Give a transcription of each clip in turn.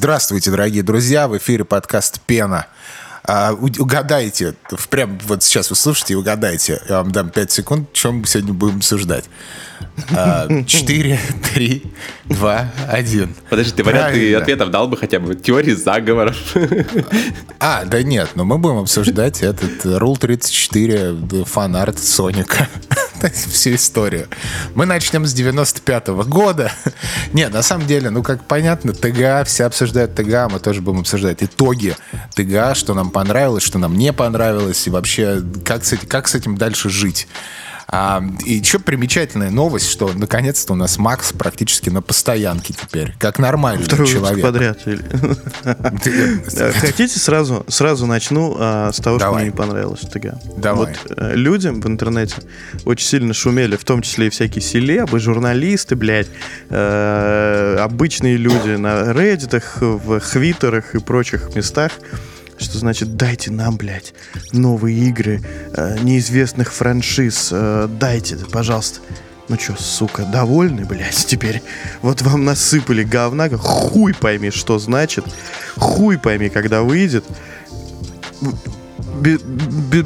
Здравствуйте, дорогие друзья, в эфире подкаст «Пена». А, угадайте, прям вот сейчас вы слушаете и угадайте. Я вам дам 5 секунд, чем мы сегодня будем обсуждать. А, четыре, три, два, один. Подожди, ты варианты ответов дал бы хотя бы теории заговоров. А, да нет, но мы будем обсуждать этот Rule 34 фанарт Соника. Всю историю. Мы начнем с 95-го года. Нет, на самом деле, ну как понятно, ТГА, все обсуждают ТГА, мы тоже будем обсуждать итоги ТГА, что нам понравилось, что нам не понравилось, и вообще, как с, как с этим дальше жить. А, и еще примечательная новость, что наконец-то у нас Макс практически на постоянке теперь, как нормальный Второй человек. подряд. Хотите сразу, сразу начну а, с того, что мне не понравилось. Давай. Вот э, людям в интернете очень сильно шумели, в том числе и всякие селебы, журналисты, блядь, э, обычные люди на Reddit, в Хвитерах и прочих местах что значит дайте нам, блядь, новые игры э, неизвестных франшиз, э, дайте, пожалуйста. Ну чё, сука, довольны, блядь, теперь? Вот вам насыпали говна, хуй пойми, что значит, хуй пойми, когда выйдет. Б- б-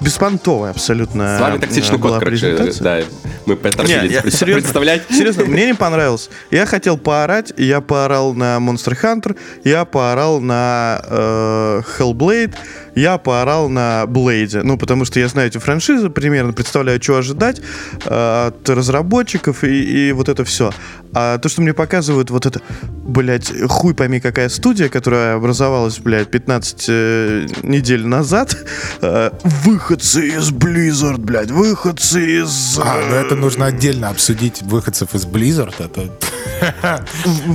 беспонтовая абсолютно С вами токсичный была код, короче, да, мы поторопились Нет, я, серьезно, представлять. Серьезно, мне не понравилось. Я хотел поорать, я поорал на Monster Hunter, я поорал на э, Hellblade, я поорал на Блейде. Ну, потому что я знаю эти франшизы, примерно представляю, что ожидать э, от разработчиков и, и вот это все. А то, что мне показывают вот это, блядь, хуй пойми какая студия, которая образовалась, блядь, 15 э, недель назад, э, выходцы из Blizzard, блядь, выходцы из... Э... А, ну это нужно отдельно обсудить выходцев из Blizzard, это...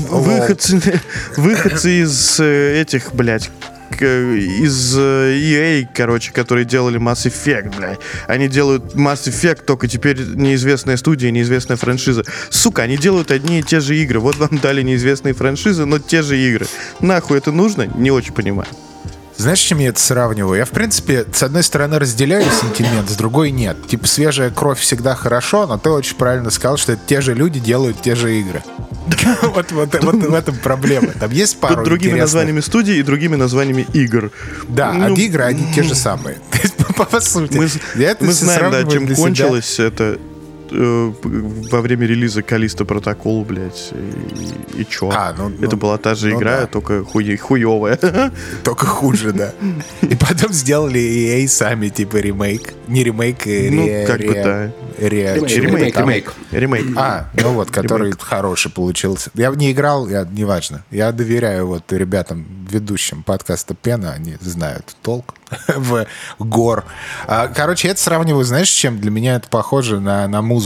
Выходцы, выходцы из э, этих, блядь, из э, EA, короче, которые делали Mass Effect, блядь. Они делают Mass Effect, только теперь неизвестная студия, неизвестная франшиза. Сука, они делают одни и те же игры. Вот вам дали неизвестные франшизы, но те же игры. Нахуй это нужно? Не очень понимаю. Знаешь, чем я это сравниваю? Я, в принципе, с одной стороны разделяю сентимент, с другой нет. Типа, свежая кровь всегда хорошо, но ты очень правильно сказал, что это те же люди делают те же игры. Вот, в этом проблема. Там есть пару Под другими названиями студий и другими названиями игр. Да, а игры, они те же самые. По сути. Мы знаем, да, чем кончилось это э, во время релиза Калиста Протокол, блядь, и, и чё? А, ну, Это ну, была та же ну, игра, да. только хуй, хуевая. Только хуже, да. И потом сделали EA сами, типа, ремейк. Не ремейк, ре, Ну, как ре, бы, да. Ре, ремейк, ремейк, ремейк. А, ну вот, который ремейк. хороший получился. Я не играл, я, неважно. Я доверяю вот ребятам, ведущим подкаста Пена, они знают толк в гор. А, короче, это сравниваю, знаешь, с чем? Для меня это похоже на, на музыку.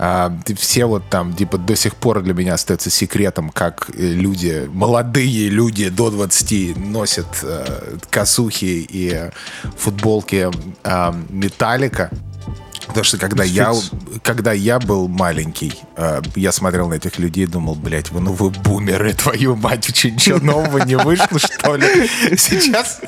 А, все вот там, типа, до сих пор для меня остается секретом, как люди, молодые люди до 20 носят э, косухи и футболки э, Металлика. Потому что когда я, когда я был маленький, э, я смотрел на этих людей и думал, блядь, вы, ну вы бумеры, твою мать, ничего нового не вышло, что ли? Сейчас,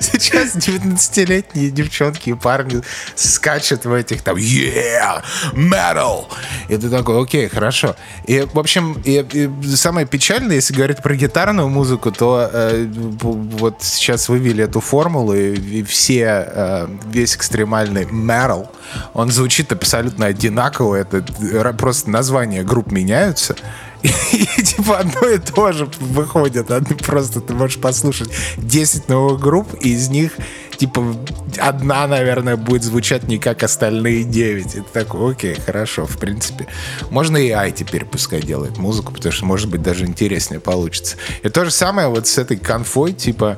сейчас 19-летние девчонки и парни скачут в этих там, yeah, metal. И ты такой, окей, хорошо. И, в общем, и, и самое печальное, если говорить про гитарную музыку, то э, вот сейчас вывели эту формулу, и, и все, э, весь экстремальный metal, он он звучит абсолютно одинаково. Это просто названия групп меняются. И, и типа одно и то же выходит. Просто ты можешь послушать 10 новых групп, и из них типа одна, наверное, будет звучать не как остальные 9. Это такой, окей, хорошо, в принципе. Можно и AI теперь пускай делает музыку, потому что, может быть, даже интереснее получится. И то же самое вот с этой конфой, типа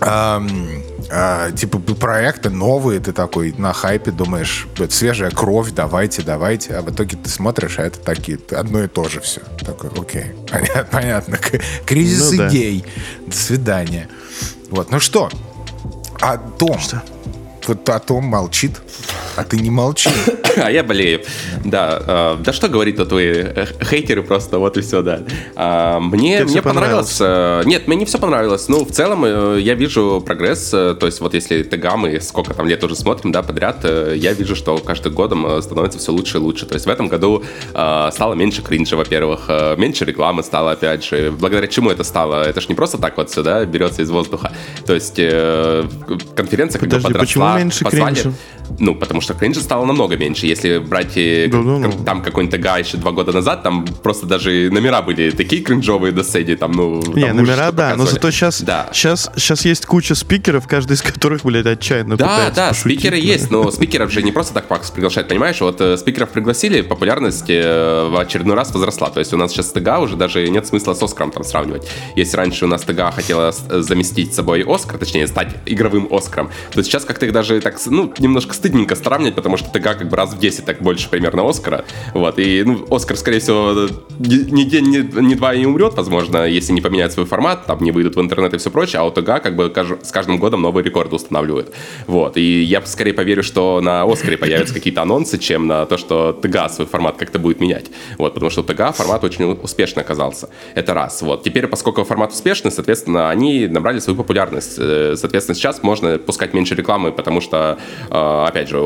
эм, э, типа проекты новые, ты такой на хайпе думаешь, свежая кровь, давайте, давайте, а в итоге ты смотришь, а это такие, одно и то же все. Такой, окей, понятно, понятно. Кризис ну, идей. Да. До свидания. Вот, ну что, о том, что? Вот о том молчит. а ты не молчи. А я болею. Да, э, да что говорить тут вы, э, хейтеры просто, вот и все, да. А, мне, мне понравилось. понравилось. Нет, мне не все понравилось. Ну, в целом, э, я вижу прогресс. То есть, вот если ТГ мы сколько там лет уже смотрим, да, подряд, я вижу, что каждым годом становится все лучше и лучше. То есть, в этом году стало меньше кринжа, во-первых, меньше рекламы стало, опять же. Благодаря чему это стало? Это ж не просто так вот сюда берется из воздуха. То есть, конференция как бы подросла. почему меньше кринжа? Ну, потому что кринжа стало намного меньше. Если брать да, да, да. там какой-нибудь ТГ еще два года назад, там просто даже номера были такие кринжовые до седи, там, ну... Не, там номера, да, но зато сейчас, да. сейчас, сейчас есть куча спикеров, каждый из которых, блядь, отчаянно Да, да, пошутить, спикеры да. есть, но спикеров же не просто так Пакс приглашает, понимаешь? Вот э, спикеров пригласили, популярность э, в очередной раз возросла. То есть у нас сейчас ТГ уже даже нет смысла с Оскаром там сравнивать. Если раньше у нас ТГ хотела заместить собой Оскар, точнее, стать игровым Оскаром, то сейчас как-то даже так, ну, немножко стыдненько сравнивать, потому что ТГ как бы раз в 10 так больше примерно Оскара. Вот, и, ну, Оскар, скорее всего, ни день, ни, ни два не умрет, возможно, если не поменяет свой формат, там не выйдут в интернет и все прочее, а у ТГ как бы с каждым годом новые рекорды устанавливают. Вот, и я скорее поверю, что на Оскаре появятся какие-то анонсы, чем на то, что ТГ свой формат как-то будет менять. Вот, потому что ТГ формат очень успешно оказался. Это раз. Вот, теперь, поскольку формат успешный, соответственно, они набрали свою популярность. Э, соответственно, сейчас можно пускать меньше рекламы, потому что, э, опять же,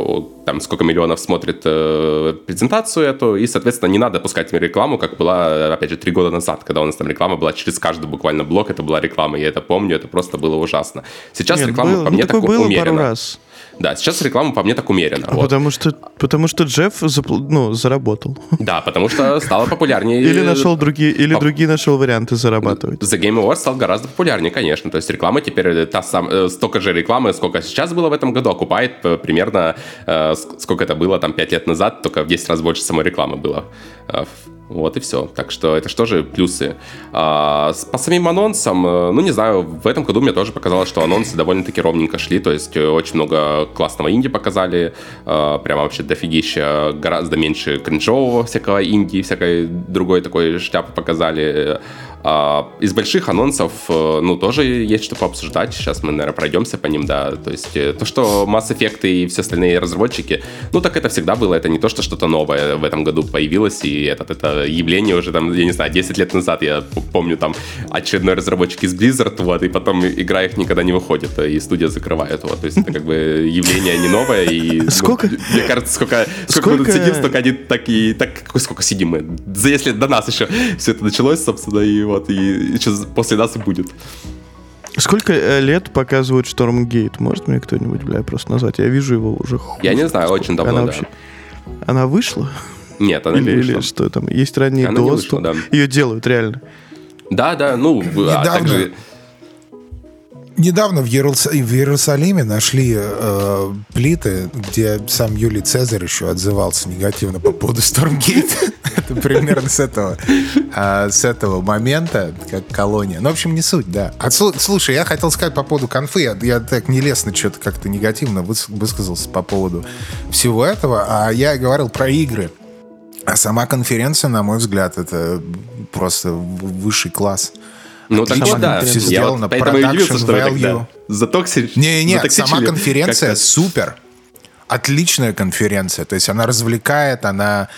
там сколько миллионов смотрит э, презентацию эту, и, соответственно, не надо пускать рекламу, как была, опять же, три года назад, когда у нас там реклама была через каждый буквально блок, это была реклама, я это помню, это просто было ужасно. Сейчас Нет, реклама было, по мне ну, так было умеренно. пару раз. Да, сейчас реклама по мне так умеренно. А вот. потому, что, потому что Джефф запл... ну, заработал. Да, потому что стало популярнее. Или нашел другие, или другие нашел варианты зарабатывать. The Game Awards стал гораздо популярнее, конечно. То есть реклама теперь та сам, э, столько же рекламы, сколько сейчас было в этом году, окупает э, примерно э, сколько это было там 5 лет назад, только в 10 раз больше самой рекламы было вот и все. Так что это же плюсы. А, по самим анонсам, э, ну не знаю, в этом году мне тоже показалось, что анонсы довольно-таки ровненько шли. То есть э, очень много классного инди показали. А, прямо вообще дофигища, гораздо меньше кринжового всякого инди, всякой другой такой шляпы показали. А, из больших анонсов, э, ну, тоже есть что пообсуждать. Сейчас мы, наверное, пройдемся по ним, да. То есть то, что Mass Effect и все остальные разработчики, ну, так это всегда было. Это не то, что что-то новое в этом году появилось, и это, это явление уже там, я не знаю, 10 лет назад, я помню, там очередной разработчик из Blizzard, вот, и потом игра их никогда не выходит, и студия закрывает, вот. То есть это как бы явление не новое, и... Ну, сколько? Мне кажется, сколько, сколько, мы тут сидим, столько они так и... Так, сколько сидим мы? За Если до нас еще все это началось, собственно, и вот, и, и сейчас после нас и будет. Сколько э, лет показывают Штормгейт? Может мне кто-нибудь, бля, просто назвать? Я вижу его уже. Я не знаю, очень давно, она да. Вообще... Она вышла? Нет, она или, не вышла. Или что там? Есть ранний она доступ? Вышла, да. Ее делают, реально. Да, да, ну, Недавно. а также Недавно в, Иерус... в Иерусалиме нашли э, плиты, где сам Юлий Цезарь еще отзывался негативно по поводу Stormgate. Это примерно с этого, а, с этого момента, как колония. Ну, в общем, не суть, да. А, слушай, я хотел сказать по поводу конфы. Я, я так нелестно что-то как-то негативно высказался по поводу всего этого. А я говорил про игры. А сама конференция, на мой взгляд, это просто высший класс. Ну, так вот, да. Все сделано, вот, поэтому удивился, что value. Затоксили. Не-не, сама конференция супер. Отличная конференция. То есть она развлекает, она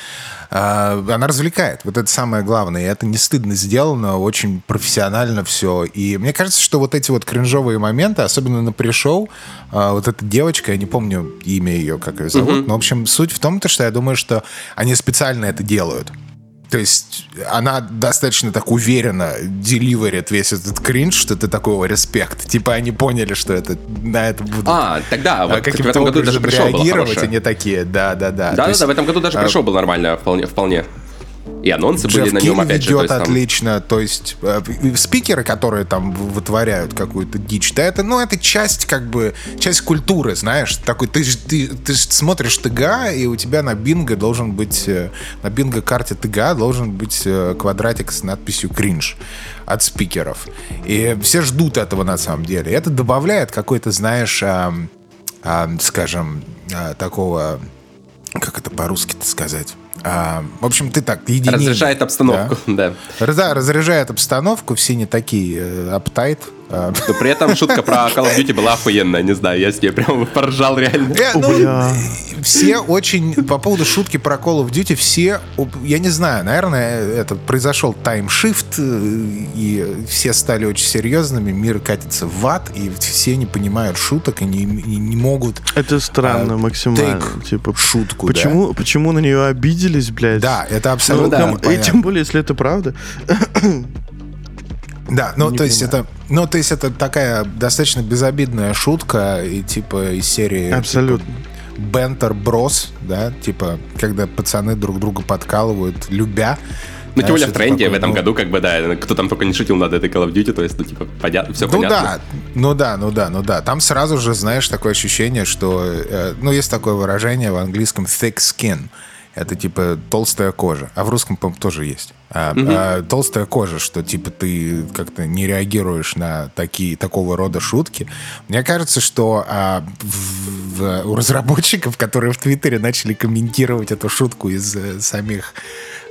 она развлекает. Вот это самое главное. И это не стыдно сделано, очень профессионально все. И мне кажется, что вот эти вот кринжовые моменты, особенно на пришел, uh, вот эта девочка, я не помню имя ее, как ее зовут, но, в общем, суть в том, то, что я думаю, что они специально это делают. То есть она достаточно так уверенно деливерит весь этот кринж, что это такого респект. Типа они поняли, что это на это будут а, тогда а, вот в этом году даже пришел реагировать, они такие, да-да-да. Да-да-да, в этом году даже а, пришел был нормально, вполне. вполне. И анонсы Джефф были на нем, опять же. то отлично. Там... То есть э, спикеры, которые там вытворяют какую-то дичь, да, это, ну, это часть, как бы, часть культуры, знаешь. Такой, ты, ты, ты смотришь ТГА, и у тебя на бинго должен быть, э, на бинго-карте ТГА должен быть э, квадратик с надписью «кринж» от спикеров. И все ждут этого на самом деле. Это добавляет какой-то, знаешь, э, э, скажем, э, такого, как это по-русски-то сказать? А, в общем, ты так, единица. Разряжает обстановку, да. Да, разряжает обстановку, все не такие э, uptight, Но при этом шутка про Call of Duty была охуенная, не знаю, я с ней прям поржал реально. Э, ну, все очень, по поводу шутки про Call of Duty, все, я не знаю, наверное, это произошел таймшифт, э, и все стали очень серьезными, мир катится в ад, и все не понимают шуток и не, не, не могут... Это странно а, максимально. Типа, шутку, почему, да? почему на нее обиделись, блядь? Да, это абсолютно ну, да, И тем более, если это правда. Да, ну не то есть это, ну то есть это такая достаточно безобидная шутка и типа из серии. Типа, Абсолютно. Типа, Бентер Брос, да, типа, когда пацаны друг друга подкалывают, любя. Ну, тем более в тренде такое, в этом ну... году, как бы, да, кто там только не шутил над этой Call of Duty, то есть, ну, типа, понятно, все ну, понятно. Да, ну да, ну да, ну да. Там сразу же, знаешь, такое ощущение, что, э, ну, есть такое выражение в английском thick skin. Это типа толстая кожа. А в русском, по тоже есть. А, угу. а, толстая кожа, что типа ты как-то не реагируешь на такие, такого рода шутки. Мне кажется, что а, в, в, у разработчиков, которые в Твиттере начали комментировать эту шутку из э, самих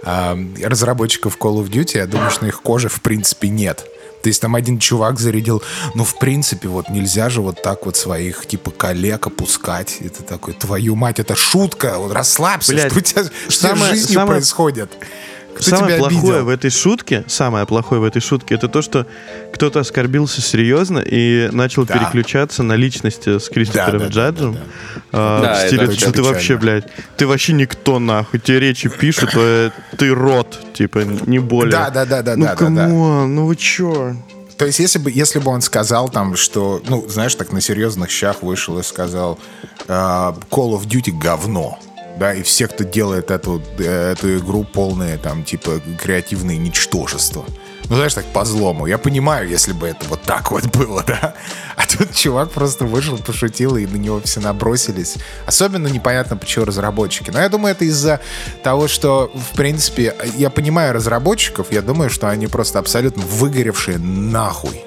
а, разработчиков Call of Duty, я думаю, что их кожи в принципе нет. То есть там один чувак зарядил, ну, в принципе, вот нельзя же вот так вот своих, типа, коллег опускать. Это такой, твою мать, это шутка, вот расслабься, Блядь, что у тебя самое, что в жизни самое... происходит. Кто самое плохое обидел? в этой шутке, самое плохое в этой шутке, это то, что кто-то оскорбился серьезно и начал да. переключаться на личности с Кристофером да, да, Джаджем. Да, да, да. А, да, в стиле, что ты вообще, блядь, ты вообще никто нахуй, тебе речи пишут, то ты рот, типа, не более. Да, да, да, да, ну, да. Ну, да, да. ну вы чё? То есть, если бы, если бы он сказал там, что, ну, знаешь, так на серьезных щах вышел и сказал uh, Call of Duty говно, да, и все, кто делает эту, э, эту игру, полные там, типа, креативные ничтожества. Ну, знаешь, так по злому. Я понимаю, если бы это вот так вот было, да. А тут чувак просто вышел, пошутил, и на него все набросились. Особенно непонятно, почему разработчики. Но я думаю, это из-за того, что, в принципе, я понимаю разработчиков, я думаю, что они просто абсолютно выгоревшие нахуй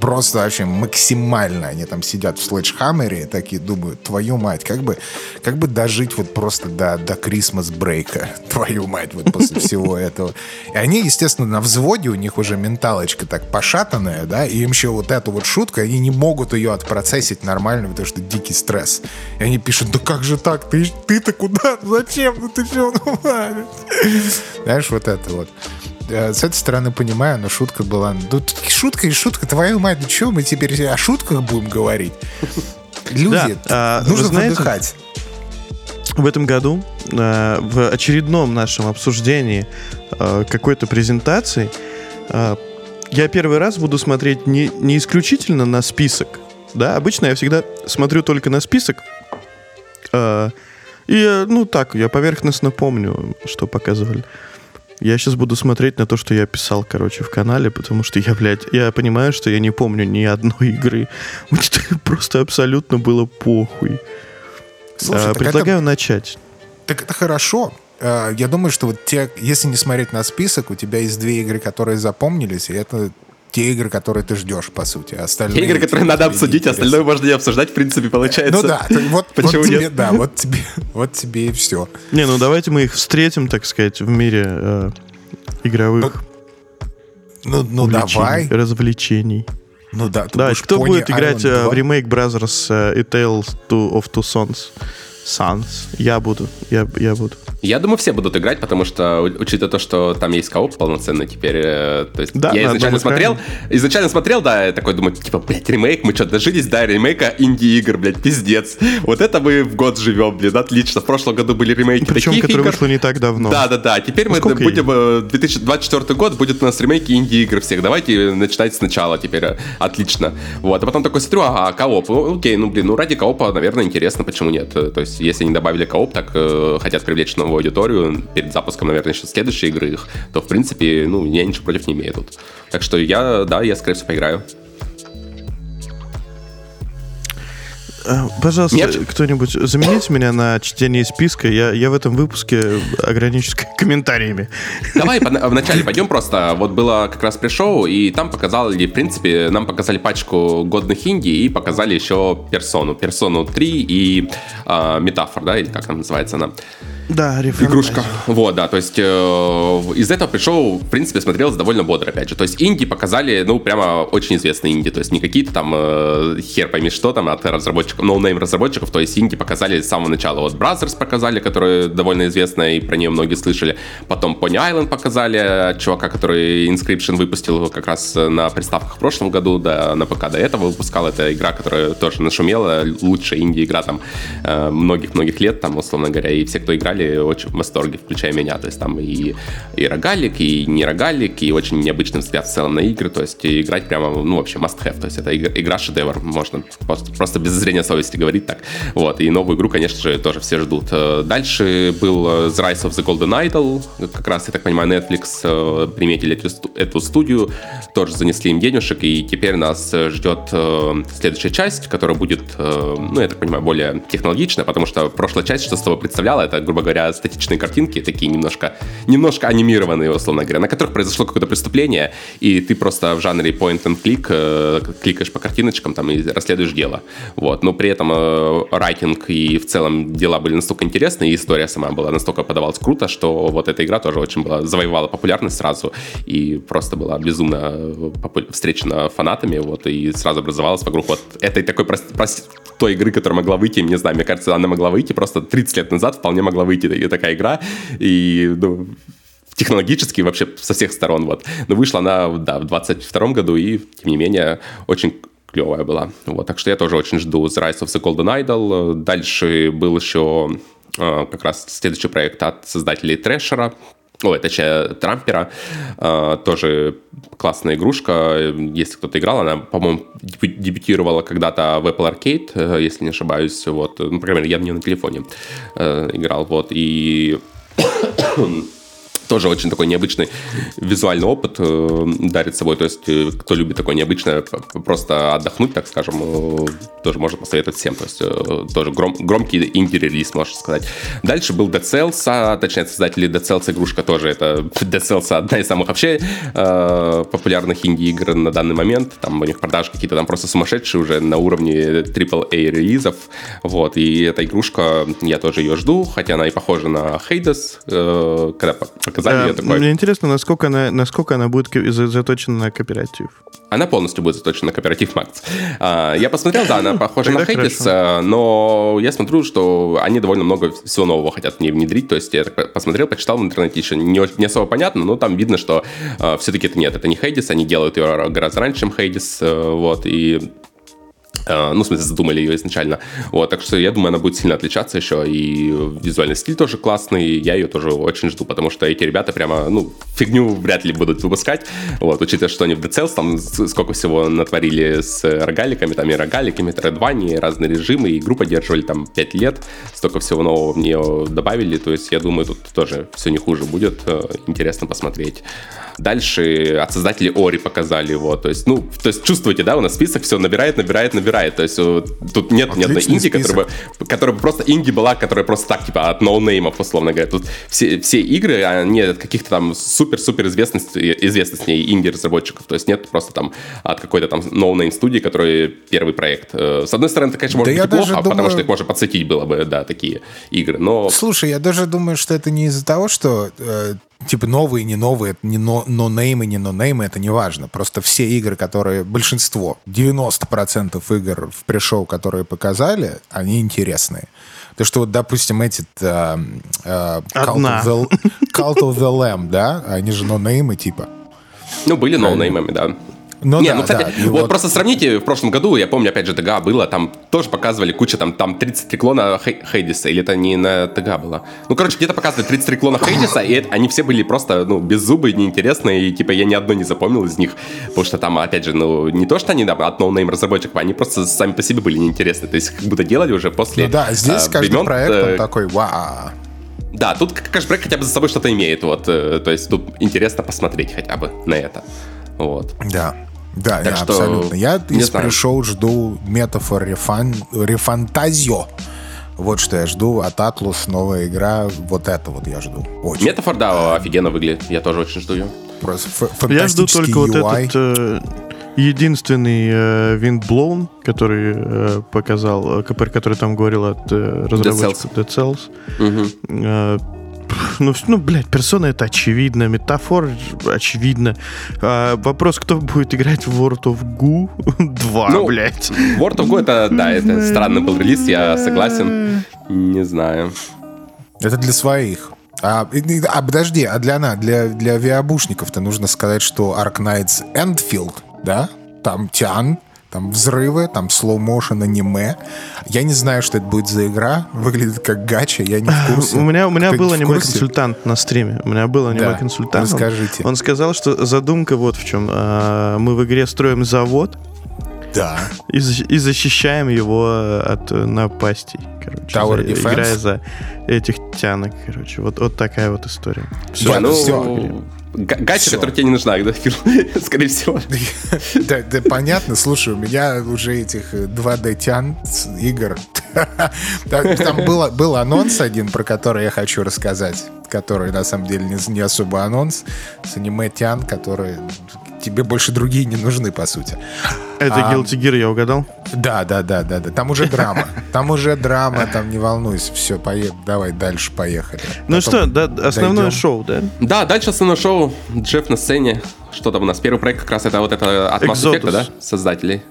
просто вообще максимально они там сидят в слэдж-хаммере и такие думают, твою мать, как бы, как бы дожить вот просто до, до Christmas брейка, твою мать, вот после всего этого. И они, естественно, на взводе, у них уже менталочка так пошатанная, да, и им еще вот эту вот шутку, они не могут ее отпроцессить нормально, потому что дикий стресс. И они пишут, да как же так, ты, ты-то куда, зачем, ну ты что, ну, знаешь, вот это вот. Э, с этой стороны понимаю, но шутка была... Ну, шутка и шутка, твою мать, ну что, мы теперь о шутках будем говорить? Люди, да, нужно знаете, выдыхать. В этом году э, в очередном нашем обсуждении э, какой-то презентации я первый раз буду смотреть не, не исключительно на список. Да, обычно я всегда смотрю только на список. И, ну так, я поверхностно помню, что показывали. Я сейчас буду смотреть на то, что я писал, короче, в канале, потому что я, блядь, я понимаю, что я не помню ни одной игры. Мне просто абсолютно было похуй. Слушай, а, Предлагаю это... начать. Так это хорошо. А, я думаю, что вот те, если не смотреть на список, у тебя есть две игры, которые запомнились, и это те игры, которые ты ждешь, по сути. Остальные те игры, которые надо обсудить, интересны. остальное можно не обсуждать, в принципе, получается. Ну да, вот, Почему вот тебе, нет? да, вот тебе, вот тебе и все. Не, ну давайте мы их встретим, так сказать, в мире э, игровых ну, ну, ну давай. развлечений. Ну да, да кто будет играть Island э, в ремейк Brothers э, A Tale of Two Sons? Sons. Я буду, я, я буду. Я думаю, все будут играть, потому что, учитывая то, что там есть кооп полноценный теперь, э, то есть да, я да, изначально да, смотрел, правильно. изначально смотрел, да, такой думаю, типа, блядь, ремейк, мы что, дожились до ремейка инди-игр, блядь, пиздец. Вот это мы в год живем, блин, отлично. В прошлом году были ремейки Причем, таких которые игр. вышло не так давно. Да-да-да, теперь ну, мы будем, 2024 э, год будет у нас ремейки инди-игр всех, давайте начинать сначала теперь, э, отлично. Вот, а потом такой смотрю, ага, кооп, ну, окей, ну, блин, ну, ради коопа, наверное, интересно, почему нет. То есть, если они добавили кооп, так э, хотят привлечь новую аудиторию, перед запуском, наверное, еще следующей игры их, то, в принципе, ну, я ничего против не имею тут. Так что я, да, я, скорее всего, поиграю. Э, пожалуйста, Нет? кто-нибудь замените меня на чтение списка. Я, я в этом выпуске ограничусь комментариями. Давай вначале пойдем просто. Вот было как раз пришел, и там показали, в принципе, нам показали пачку годных инди и показали еще персону. Персону 3 и э, Metaphor, да, или как она называется она. Да, игрушка. Вот, да, то есть э, из этого пришел, в принципе, смотрелось довольно бодро, опять же. То есть инди показали, ну, прямо очень известные инди, то есть не какие-то там э, хер пойми что там от разработчиков, no-name разработчиков, то есть инди показали с самого начала. Вот Brothers показали, которая довольно известная, и про нее многие слышали. Потом Pony Island показали, чувака, который Inscription выпустил как раз на приставках в прошлом году, да, на ПК до этого выпускал. Это игра, которая тоже нашумела, лучшая инди-игра там э, многих-многих лет, там, условно говоря, и все, кто играли, очень в восторге, включая меня. То есть там и, и рогалик, и не рогалик, и очень необычный взгляд в целом на игры. То есть играть прямо, ну, вообще must have. То есть это игра, игра шедевр, можно просто, просто без зрения совести говорить так. Вот, и новую игру, конечно же, тоже все ждут. Э, дальше был The Rise of the Golden Idol, как раз, я так понимаю, Netflix э, приметили эту, эту студию, тоже занесли им денежек, и теперь нас ждет э, следующая часть, которая будет, ну, я так понимаю, более технологичная, потому что прошлая часть, что с тобой представляла, это, грубо говоря, статичные картинки, такие немножко, немножко анимированные, условно говоря, на которых произошло какое-то преступление, и ты просто в жанре point and click э, кликаешь по картиночкам там и расследуешь дело. Вот. Но при этом э, райтинг и в целом дела были настолько интересные, и история сама была настолько подавалась круто, что вот эта игра тоже очень была, завоевала популярность сразу, и просто была безумно попу- встречена фанатами, вот, и сразу образовалась вокруг вот этой такой прост- прост- той игры, которая могла выйти, не знаю, мне кажется, она могла выйти просто 30 лет назад, вполне могла выйти и такая игра, и ну, технологически вообще со всех сторон. Вот. Но вышла она да, в 22 году, и, тем не менее, очень клевая была. Вот, так что я тоже очень жду The Rise of the Golden Idol. Дальше был еще э, как раз следующий проект от создателей Трэшера, Ой, точнее, Трампера. Э, тоже классная игрушка. Если кто-то играл, она, по-моему, дебютировала когда-то в Apple Arcade, э, если не ошибаюсь. Вот. Ну, например, я в нее на телефоне э, играл. Вот. И тоже очень такой необычный визуальный опыт э, дарит собой. То есть, э, кто любит такое необычное, просто отдохнуть, так скажем, э, тоже можно посоветовать всем. То есть, тоже гром, громкий инди-релиз, можно сказать. Дальше был Dead Cells, а, точнее, создатели Dead Cells игрушка тоже. Это Dead Cells одна из самых вообще э, популярных инди-игр на данный момент. Там у них продажи какие-то там просто сумасшедшие уже на уровне AAA релизов. Вот, и эта игрушка, я тоже ее жду, хотя она и похожа на Hades, э, когда показали. я такой... Мне интересно, насколько она, насколько она будет заточена на кооператив. Она полностью будет заточена на кооператив Макс. А, я посмотрел, да, она похожа на Хейдис, а, но я смотрю, что они довольно много всего нового хотят в ней внедрить. То есть я так посмотрел, почитал в интернете, еще не, не особо понятно, но там видно, что а, все-таки это нет, это не Хейдис, они делают ее гораздо раньше, чем Хейдис, вот, и Э, ну, в смысле, задумали ее изначально. Вот, так что я думаю, она будет сильно отличаться еще, и визуальный стиль тоже классный, я ее тоже очень жду, потому что эти ребята прямо, ну, фигню вряд ли будут выпускать, вот, учитывая, что они в Dead там сколько всего натворили с рогаликами, там и рогаликами, Тредвани, разные режимы, и игру поддерживали там 5 лет, столько всего нового в нее добавили, то есть я думаю, тут тоже все не хуже будет, э, интересно посмотреть. Дальше от создателей Ори показали его. То есть, ну, то есть чувствуете, да, у нас список все набирает, набирает, набирает. То есть тут нет ни одной инди, которая бы, которая бы просто инди была, которая просто так, типа, от ноунеймов, условно говоря. Тут все, все игры, они от каких-то там супер-супер известностей, известностей инди-разработчиков. То есть нет просто там от какой-то там no-name студии, который первый проект. Э, с одной стороны, это, конечно, может да быть плохо, думаю... потому что их можно подсветить было бы, да, такие игры. Но... Слушай, я даже думаю, что это не из-за того, что э, типа новые, не новые, это не но-неймы, не но-неймы, это не важно. Просто все игры, которые, большинство, 90% игр в пришоу, которые показали, они интересные. То, что вот, допустим, эти uh, uh, Cult, of the, Cult of the Lamb, да, они же но-неймы типа. Ну, были ноунеймами, да. Ну, не, да, ну, кстати, да. вот, вот просто сравните, в прошлом году, я помню, опять же, ТГА было, там тоже показывали куча, там, там 33 клона Хейдиса, или это не на ТГА было? Ну, короче, где-то показывали 33 клона Хейдиса, и это, они все были просто, ну, беззубые, неинтересные, и, типа, я ни одной не запомнил из них, потому что там, опять же, ну, не то, что они, да, от no-name разработчиков, они просто сами по себе были неинтересны, то есть как будто делали уже после Ну да, здесь а, каждый времен, проект, он э, такой, вау. Да, тут каждый проект хотя бы за собой что-то имеет, вот, э, то есть тут интересно посмотреть хотя бы на это, вот. Да. Да, так я, что, абсолютно. Я из пришел жду Metaphor ReFan, ReFantazio. Вот что я жду от Atlus, новая игра, вот это вот я жду. Очень. Метафор, да, офигенно выглядит. Я тоже очень жду ее. Просто я жду только UI. вот этот... Э, единственный э, Windblown, который э, показал, э, который там говорил от э, разработчиков Dead Cells. Мгм. Э, ну, ну, блядь, персона это очевидно, метафор очевидно. А, вопрос, кто будет играть в World of Goo 2, Ну, блядь. World of Go, это, да, это странный был релиз, я согласен. Не знаю. Это для своих. А, а подожди, а для, на, для, для авиабушников-то нужно сказать, что Ark Knights Endfield, да? Там тян, там взрывы, там слоу-моушен, аниме. Я не знаю, что это будет за игра. Выглядит как гача, я не в курсе. У меня, у меня был аниме-консультант на стриме. У меня был аниме-консультант. Он- расскажите. Он сказал, что задумка вот в чем. А, Мы в игре строим завод Да. и, защ- и защищаем его от э, напастей. Короче, Tower за- Defense? играя за этих тянок. Короче, вот, вот такая вот история. Всё. Не, ну, всё. Га- Гача, которая тебе не нужна, да? Скорее всего. Да, да, понятно. Слушай, у меня уже этих э, 2D тян с игр. Там было- был анонс один, про который я хочу рассказать, который на самом деле не, не особо анонс, с аниме тян, которые тебе больше другие не нужны, по сути. Это А, Guilty Gear, я угадал? Да, да, да, да, да. Там уже драма. Там уже драма, там не волнуйся. Все, давай дальше, поехали. Ну Потом что, да, основное дойдем. шоу, да? Да, дальше основное шоу. Джефф на сцене. Что там у нас? Первый проект как раз это вот это от Mass. Effect, да? Создателей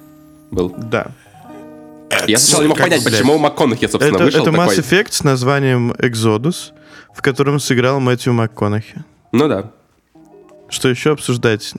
был. Да. Я сначала не мог понять, почему МакКонахи, собственно, Это, вышел это Mass такой. Effect с названием Exodus, в котором сыграл Мэтью МакКонахи. Ну да. Что еще обсуждать?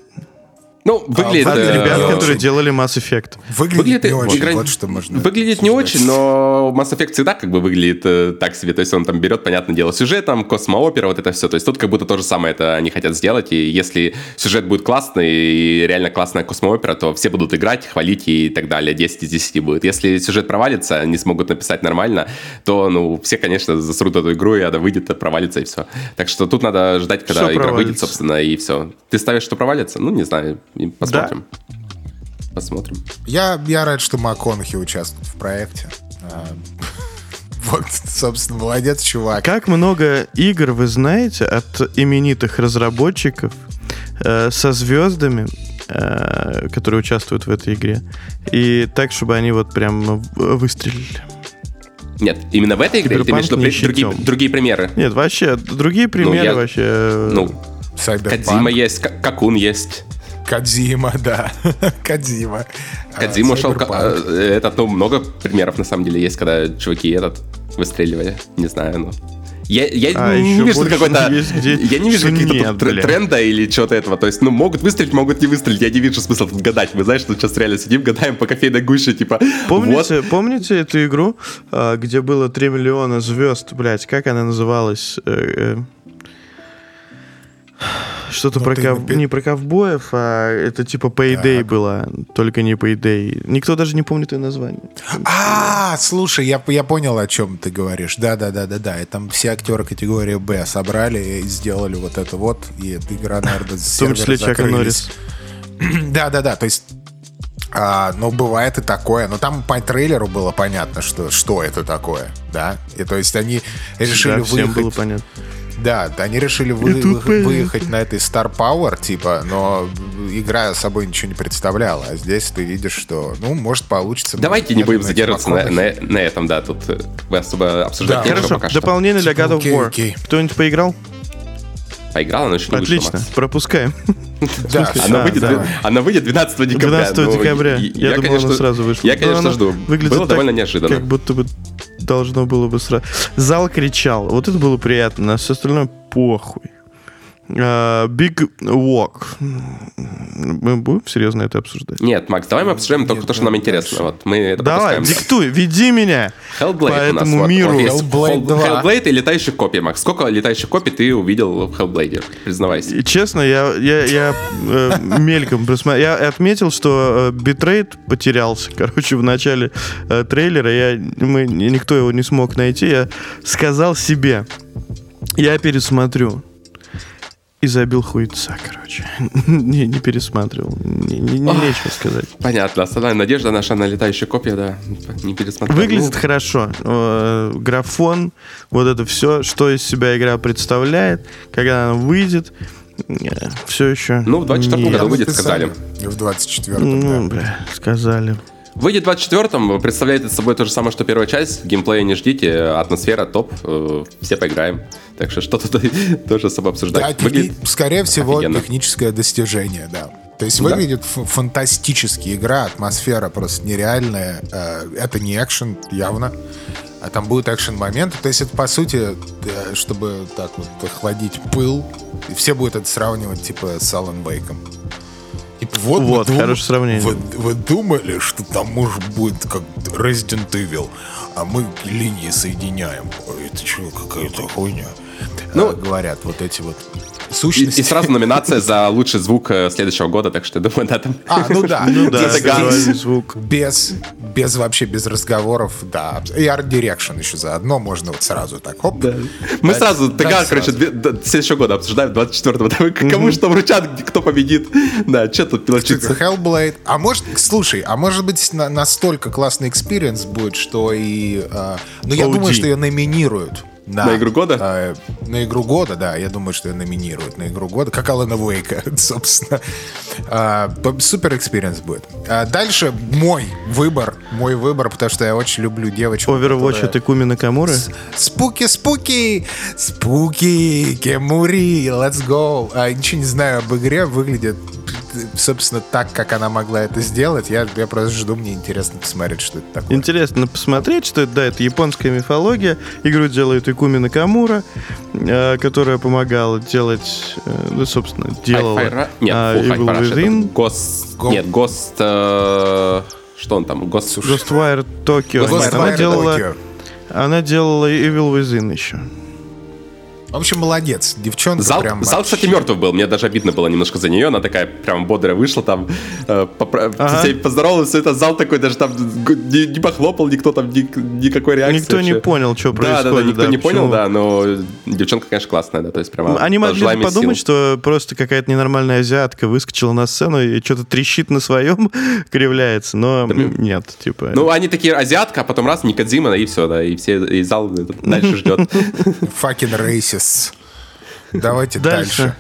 Ну, выглядит... А, От э, ребят, не которые очень. делали Mass Effect. Выглядит не Выглядит- очень, игра- вот что можно Выглядит не очень, но Mass Effect всегда как бы выглядит э, так себе. То есть он там берет, понятное дело, сюжет, там, космоопера, вот это все. То есть тут как будто то же самое это они хотят сделать. И если сюжет будет классный и реально классная космоопера, то все будут играть, хвалить и так далее. 10 из 10 будет. Если сюжет провалится, не смогут написать нормально, то, ну, все, конечно, засрут эту игру, и она выйдет, провалится, и все. Так что тут надо ждать, когда Что игра выйдет, провалится? собственно, и все. Ты ставишь, что провалится? Ну, не знаю. И Посмотрим. Посмотрим. Я, я рад, что МакКонахи участвует в проекте. А, Вот, собственно, молодец, чувак. Как много игр вы знаете от именитых разработчиков э, со звездами, э, которые участвуют в этой игре, и так, чтобы они вот прям выстрелили? Нет, именно в этой игре ты имеешь в виду другие, другие примеры? Нет, вообще, другие примеры я- вообще... э, Ну. Кадзима есть, Ка- Какун есть. Кадзима, да. Кадзима. А, Кадзима ушел... Сайберпанк. Это, ну, много примеров, на самом деле, есть, когда чуваки этот выстреливали. Не знаю, ну... Я, я А, не еще вижу какой-то... где Я не вижу что каких-то тренда или чего-то этого. То есть, ну, могут выстрелить, могут не выстрелить. Я не вижу смысла тут гадать. Мы, знаешь, тут сейчас реально сидим, гадаем по кофейной гуще, типа... Вот, Помните, помните эту игру, а, где было 3 миллиона звезд, блядь, как она называлась? Что-то Ну, про ков- напи- не про ковбоев, а это типа Payday было, только не Payday. Никто даже не помнит ее название. А, слушай, я, я понял, о чем ты говоришь. Да, да, да, да, да. И там все актеры категории Б собрали и сделали вот это вот. И игра, наверное, В том числе Чака Норрис. Да, да, да. То есть. а, ну, бывает и такое. Но там по трейлеру было понятно, что, что это такое, да. И то есть они решили Да, всем выехать. было понятно. Да, они решили вы- вы- выехать на этой Star Power, типа, но игра собой ничего не представляла. А здесь ты видишь, что, ну, может, получится. Давайте не будем задерживаться на, на- на этом, да. Тут э, вы особо обсуждать Да. Хорошо, пока что. дополнение для Типа, God of War. окей. Кто-нибудь поиграл? Поиграла, но еще не вышла, Отлично, Макс. пропускаем. Да, Она, А, выйдет, давай. она выйдет 12 декабря. 12 Ну, декабря. и- Я, думал, конечно, она сразу вышла. Я, Но конечно, она жду. Выглядит Было так, довольно неожиданно. Как будто бы должно было бы сразу. Зал кричал. Вот это было приятно. А все остальное похуй. А, Big Walk. Мы будем серьезно это обсуждать? Нет, Макс, давай мы обсуждаем только то, что нам интересно. Вот мы это Давай, диктуй, веди меня. Hellblade по у нас. миру. Hellblade Hell- 2. Hellblade и летающих копий, Макс. Сколько летающих копий ты увидел в Hellblade? Признавайся. И честно, я, я, я э, мельком просмотрел. Я отметил, что э, битрейт потерялся. Короче, в начале э, трейлера я, мы, никто его не смог найти. Я сказал себе, я пересмотрю. И забил хуйца, короче. не, не пересматривал. Не, не- не- Ох. нечего сказать. Понятно. Основная надежда наша на летающие копии, да. Не пересмотрел. Выглядит Ну, хорошо. Э, Графон, вот это все, что из себя игра представляет, когда она выйдет. Все еще. Ну, в 24 нет. году выйдет, сказали. И в 24 Ну, да. бля, сказали. Выйдет в 24-м, представляет собой то же самое, что первая часть. Геймплея не ждите, атмосфера топ, э, все поиграем. Так что что-то тоже особо обсуждать. Да, Выглядит скорее всего, офигенно. техническое достижение, да. То есть Да. выглядит ф- фантастически игра, атмосфера просто нереальная. Э, Это не экшен, явно. А там будут экшен-моменты. То есть это, по сути, э, чтобы так вот охладить пыл, и все будут это сравнивать, типа, с Alan Вейком. Вот, Вот, дум- хорошее сравнение. Вы, вы думали, что там может будет как Resident Evil, а мы линии соединяем. Это что, какая-то хуйня. Ну, А, говорят вот эти вот И, сущности. и сразу номинация за лучший звук э, следующего года, так что я думаю, да, там... А, ну да. Ну да, звук. Без, без вообще, без разговоров, да. И Art Direction еще заодно, можно вот сразу так, оп. Мы Дать- сразу, дать TGA, короче, следующего года обсуждаем, 24-го. Там Кому что вручат, кто победит. Да, что тут мелочиться. Hellblade. А может, слушай, а может быть на- настолько классный experience будет, что и... э, ну, я думаю, что ее номинируют. На, На игру года? э, на игру года, да. Я думаю, что ее номинируют на игру года. Как Алана Вейка, собственно. А, Супер experience будет. А дальше мой выбор. Мой выбор, потому что я очень люблю девочку. Overwatch которая- Икуми Накамура? Spooky, spooky, spooky, Kemuri, let's go. А, ничего не знаю об игре, выглядит, собственно, так, как она могла это сделать. Я, я просто жду, мне интересно посмотреть, что это такое. Интересно посмотреть, что это, да, это японская мифология. Игру делает Икуми Накамура, э, которая помогала делать, э, ну, собственно, делала Hi-Fi Нет, Hi-Fi Evil Within, Ghost... Нет, Ghost... э, Что он там? Ghost... Ghostwire Tokyo. Ghostwire она Tokyo. делала, она делала Evil Within еще. В общем, молодец. Девчонка Зал, прям... зал, кстати, мертвый был. Мне даже обидно было немножко за нее. Она такая прям бодрая вышла там, э, попра- Ага. поздоровалась. Это зал такой, даже там не, не похлопал никто там, ни- никакой реакции. Никто не вообще. понял, что Да, да, да, происходит. никто не понял, почему. да, но девчонка, конечно, классная, да, то есть прямо Они могли бы подумать, сил. что просто какая-то ненормальная азиатка выскочила на сцену и что-то трещит на своем, кривляется, но нет, типа... Ну, они такие азиатка, а потом раз, Никодзима, и все, да, и все, и зал дальше ждет. Fucking racist. Давайте Дальше.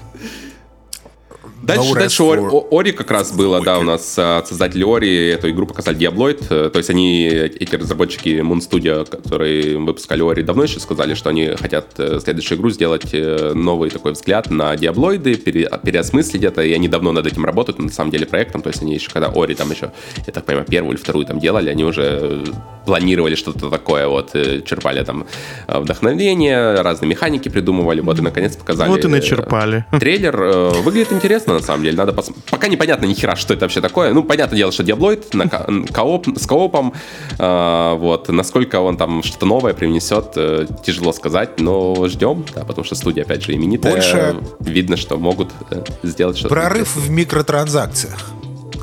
Дальше. Дальше, Ори, Ори как раз было, да, у нас а, создатели Ори эту игру показали Diabloid, э, то есть они, эти разработчики Moon Studio, которые выпускали Ори, давно еще сказали, что они хотят э, следующую игру сделать э, новый такой взгляд на Диаблоиды, пере, переосмыслить это, и они давно над этим работают, на самом деле, проектом, то есть они еще, когда Ори там еще, я так понимаю, первую или вторую там делали, они уже э, планировали что-то такое, вот, э, черпали там э, вдохновение, разные механики придумывали, вот, и наконец показали. Вот и э, начерпали. Трейлер э, выглядит интересно, на самом деле. Надо пос... Пока непонятно ни хера, что это вообще такое. Ну, понятное дело, что Диаблоид на ко- кооп, с коопом. э, вот. Насколько он там что-то новое привнесет, э, тяжело сказать, но ждем, да, потому что студия, опять же, именитая. Больше- Видно, что могут э, сделать что-то. Прорыв в микротранзакциях.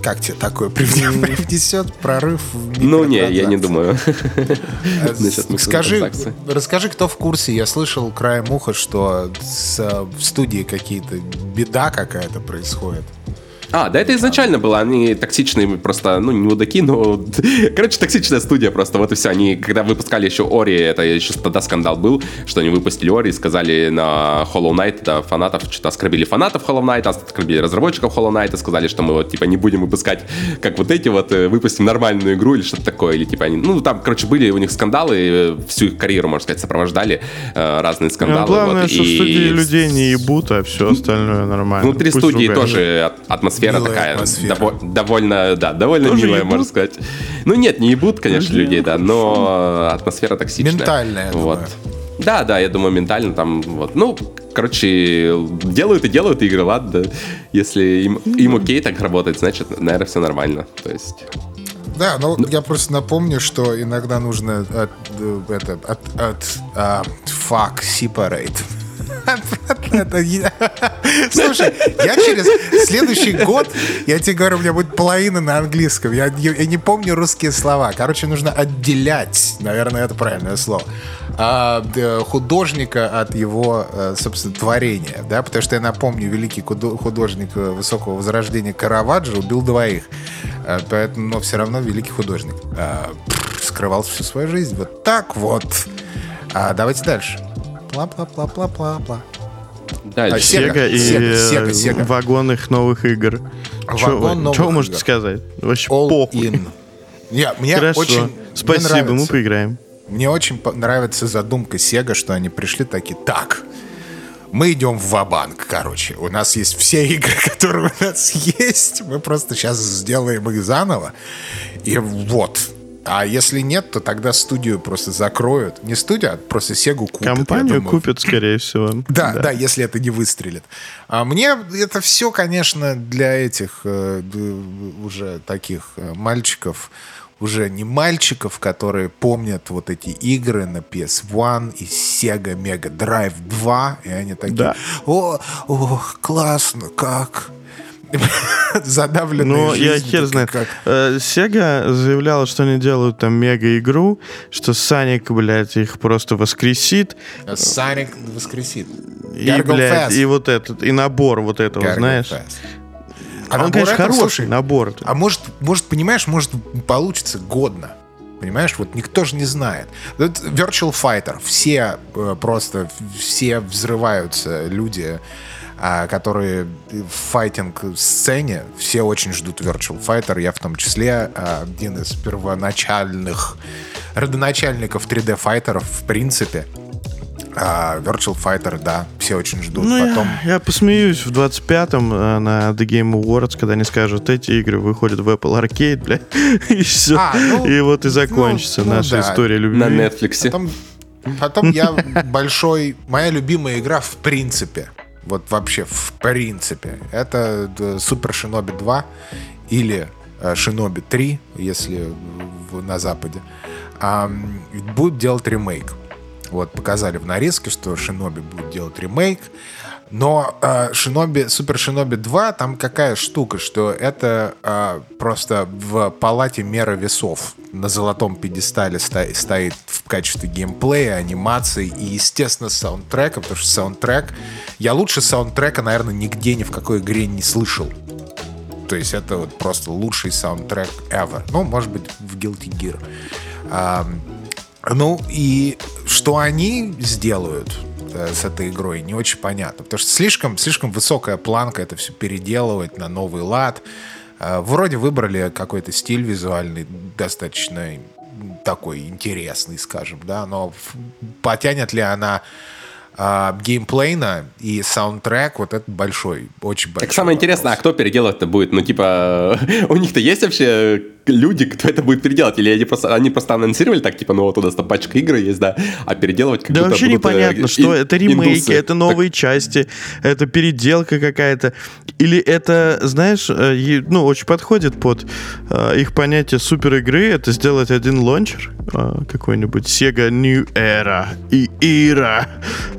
Как тебе такое привне- привнесет прорыв в Ну, не, я не думаю. Э, Скажи, расскажи, кто в курсе. Я слышал краем уха, что э, в студии какие-то беда какая-то происходит. А, да это изначально было, они токсичные просто, ну, не мудаки, но... Короче, токсичная студия просто, вот и все. Они, когда выпускали еще Ори, это еще тогда скандал был, что они выпустили Ори и сказали на Hollow Knight, да, фанатов, что-то оскорбили фанатов Hollow Knight, оскорбили разработчиков Hollow Knight, сказали, что мы вот, типа, не будем выпускать, как вот эти вот, э, выпустим нормальную игру или что-то такое, или, типа, они... Ну, там, короче, были у них скандалы, э, всю их карьеру, можно сказать, сопровождали э, разные скандалы. Ну, главное, вот, что и студии людей не ебут, а все остальное нормально. Внутри Пусть студии ругаются. тоже от- атмосфера Милая такая, атмосфера. дово- довольно, да, довольно Тоже милая, ебут? можно сказать. Ну нет, не ебут, конечно, Тоже людей, да, но атмосфера токсичная. Ментальная, вот. думаю. Да, да, я думаю, ментально там, вот. Ну, короче, делают и делают игры, ладно. Если им, им окей так работать, значит, наверное, все нормально. То есть... Да, ну я просто напомню, что иногда нужно от, э, это, от, от а, fuck, separate. Слушай, я через следующий год, я тебе говорю, у меня будет половина на английском. Я, я- не помню русские слова. Короче, нужно отделять, наверное, это правильное слово, а, художника от его, э, собственно, творения. Да? Потому что я напомню, великий худо- художник э, высокого возрождения Караваджо убил двоих. Э, Поэтому, но все равно великий художник. А, Скрывал всю свою жизнь. Вот так вот. А, давайте дальше. Пла-пла-пла-пла-пла-пла. Дальше. А, Sega, и Sega, Sega, Sega. вагон их новых игр. Вагон новых Что вы можете игр. сказать? Вообще All похуй. in. Не, мне Хорошо. очень мне Спасибо, мы нравится. поиграем. Мне очень нравится задумка Sega, что они пришли такие, так, мы идем в ва-банк, короче. У нас есть все игры, которые у нас есть. Мы просто сейчас сделаем их заново. И вот. А если нет, то тогда студию просто закроют. Не студию, а просто Сегу купят. Компанию купят, скорее всего. Да, да, если это не выстрелит. А мне это все, конечно, для этих э, уже таких э, мальчиков, уже не мальчиков, которые помнят вот эти игры на PS1 и Sega Mega Drive 2, и они такие, Да. о, о, классно, как? Задавленные Ну, я хер знает. как. Э, Sega заявляла, что они делают там мега-игру, что Саник, блядь, их просто воскресит. Sonic воскресит. И, Gargle блядь, Fest. и вот этот, и набор вот этого, Gargle знаешь. Fest. А он, набор конечно, этого, хороший слушай, набор. А может, может, понимаешь, может получится годно. Понимаешь, вот никто же не знает. Вот Virtual Fighter, все э, просто, все взрываются люди, а, которые в файтинг-сцене, все очень ждут Virtual Fighter, я в том числе а, один из первоначальных родоначальников 3D-файтеров в принципе. А, Virtual Fighter, да, все очень ждут. Ну, Потом... я, я посмеюсь в 25-м э, на The Game Awards, когда они скажут, эти игры выходят в Apple Arcade, бля, и все. А, ну, и вот и закончится ну, ну наша да. история любви. На Netflix. Потом, потом я большой... Моя любимая игра в принципе, вот вообще в принципе, это э, Супер Шиноби 2 или э, Шиноби 3, если на Западе, ам, будет делать ремейк. Вот, показали в нарезке, что Шиноби будет делать ремейк. Но э, Шиноби, Супер Шиноби 2, там какая штука, что это э, просто в палате меры весов на золотом пьедестале ста- стоит в качестве геймплея, анимации и, естественно, саундтрека, потому что саундтрек... Я лучше саундтрека, наверное, нигде ни в какой игре не слышал. То есть это вот просто лучший саундтрек ever. Ну, может быть, в Guilty Gear. Ам, ну, и что они сделают э, с этой игрой, не очень понятно. Потому что слишком, слишком высокая планка это все переделывать на новый лад. Э, Вроде выбрали какой-то стиль визуальный, достаточно такой интересный, скажем, да, но потянет ли она а, геймплейна и саундтрек, вот это большой, очень большой. Так самое интересное, а вопрос. кто переделать-то будет? Ну, типа, у них-то есть вообще люди, кто это будет переделать? Или они просто, они просто анонсировали так, типа, ну вот у нас там пачка игр есть, да, а переделывать как Да будто вообще будут, э, непонятно, что ин- это ремейки, индусы. это новые части, это переделка какая-то. Или это, знаешь, э, ну, очень подходит под э, их понятие супер игры, это сделать один лончер, какой-нибудь Sega New Era и Era,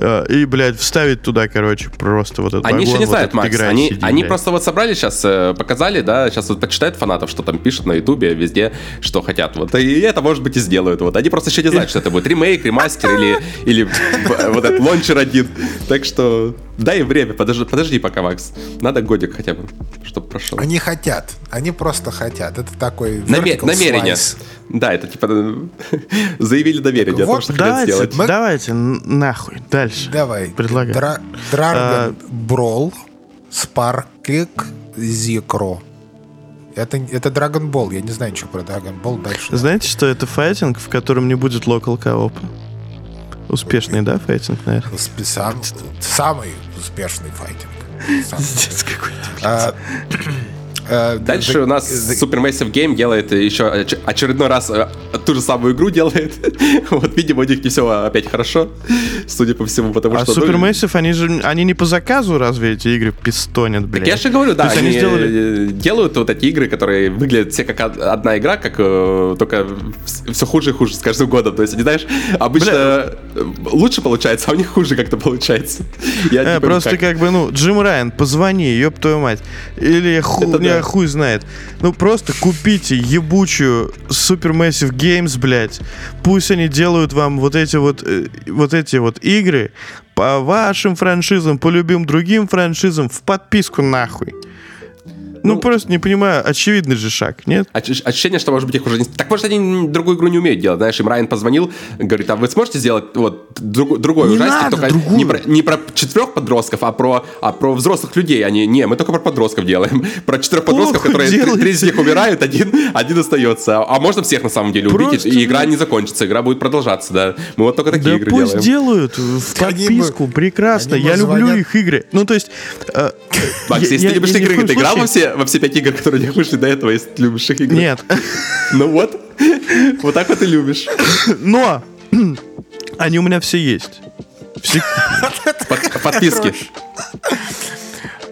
э, и, блядь, вставить туда, короче, просто вот этот Они еще вагон, не вот знают, Макс. игра Они, CD, они блядь. просто вот собрали сейчас, показали, да, сейчас вот почитают фанатов, что там пишут на Ютубе, везде, что хотят. Вот. И это, может быть, и сделают. Вот. Они просто еще не знают, что это будет ремейк, ремастер или, или вот этот лончер один. Так что дай им время, подожди, подожди пока, Макс. Надо годик хотя бы, чтобы прошел. Они хотят, они просто хотят. Это такой Наме- vertical намерение. slice. Да, это типа э, заявили намерение о том, Вот, что хотят Давайте, сделать. Мы- давайте, нахуй, дальше. Давай. Предлагаю. Дра- Dragon Brawl Sparklik Zikro. Это, это Dragon Ball. Я не знаю ничего про Dragon Ball. Дальше. Знаете, что это файтинг, в котором не будет локал коопа? Успешный, да, файтинг, наверное? Сам- самый успешный файтинг. Самый. Какой-то. А, э, Дальше the- у нас the- Supermassive Game делает еще оч- очередной раз э, ту же самую игру делает. вот, видимо, у них не все опять хорошо, судя по всему, потому А что... ну, Supermassive, они же они не по заказу разве эти игры пистонят, блядь? Так я же говорю, да, они, они сделали- э, делают вот эти игры, которые выглядят все как од- одна игра, как только все хуже и хуже с каждым годом. То есть, они, знаешь, обычно э, лучше получается, а у них хуже как-то получается. Я не Э, просто как. как бы, ну, Джим Райан, позвони, ёб твою мать. Или ху, Да. хуй знает. Ну, просто купите ебучую Supermassive Games, блядь. Пусть они делают вам вот эти вот, э, вот эти вот игры по вашим франшизам, по любым другим франшизам в подписку нахуй. Ну, просто не понимаю, очевидный же шаг, нет? Оч- Ощущение, что, может быть, их уже не... Так, может, они другую игру не умеют делать. Знаешь, им Райан позвонил, говорит, а вы сможете сделать вот друг- другой Не ужастик, надо только другую. не про, не про четырех подростков, а про, а про взрослых людей. Они, не, мы только про подростков делаем. Про четырех подростков, Плохо которые три, делаете. три из них умирают, один, один остается. А можно всех, на самом деле, убить, Просто, и игра не закончится, игра будет продолжаться, да. Мы вот только такие Да игры пусть делаем. делают в подписку, прекрасно. они бы Я люблю звонят. их игры. Ну, то есть... э, Макс, если я- ты любишь игры, ты играл во все, во все пять игр, которые у них вышли до этого, если ты любишь их игры? Нет. Ну вот. Вот так вот и любишь. Но они у меня все есть. Все... Под- Подписки.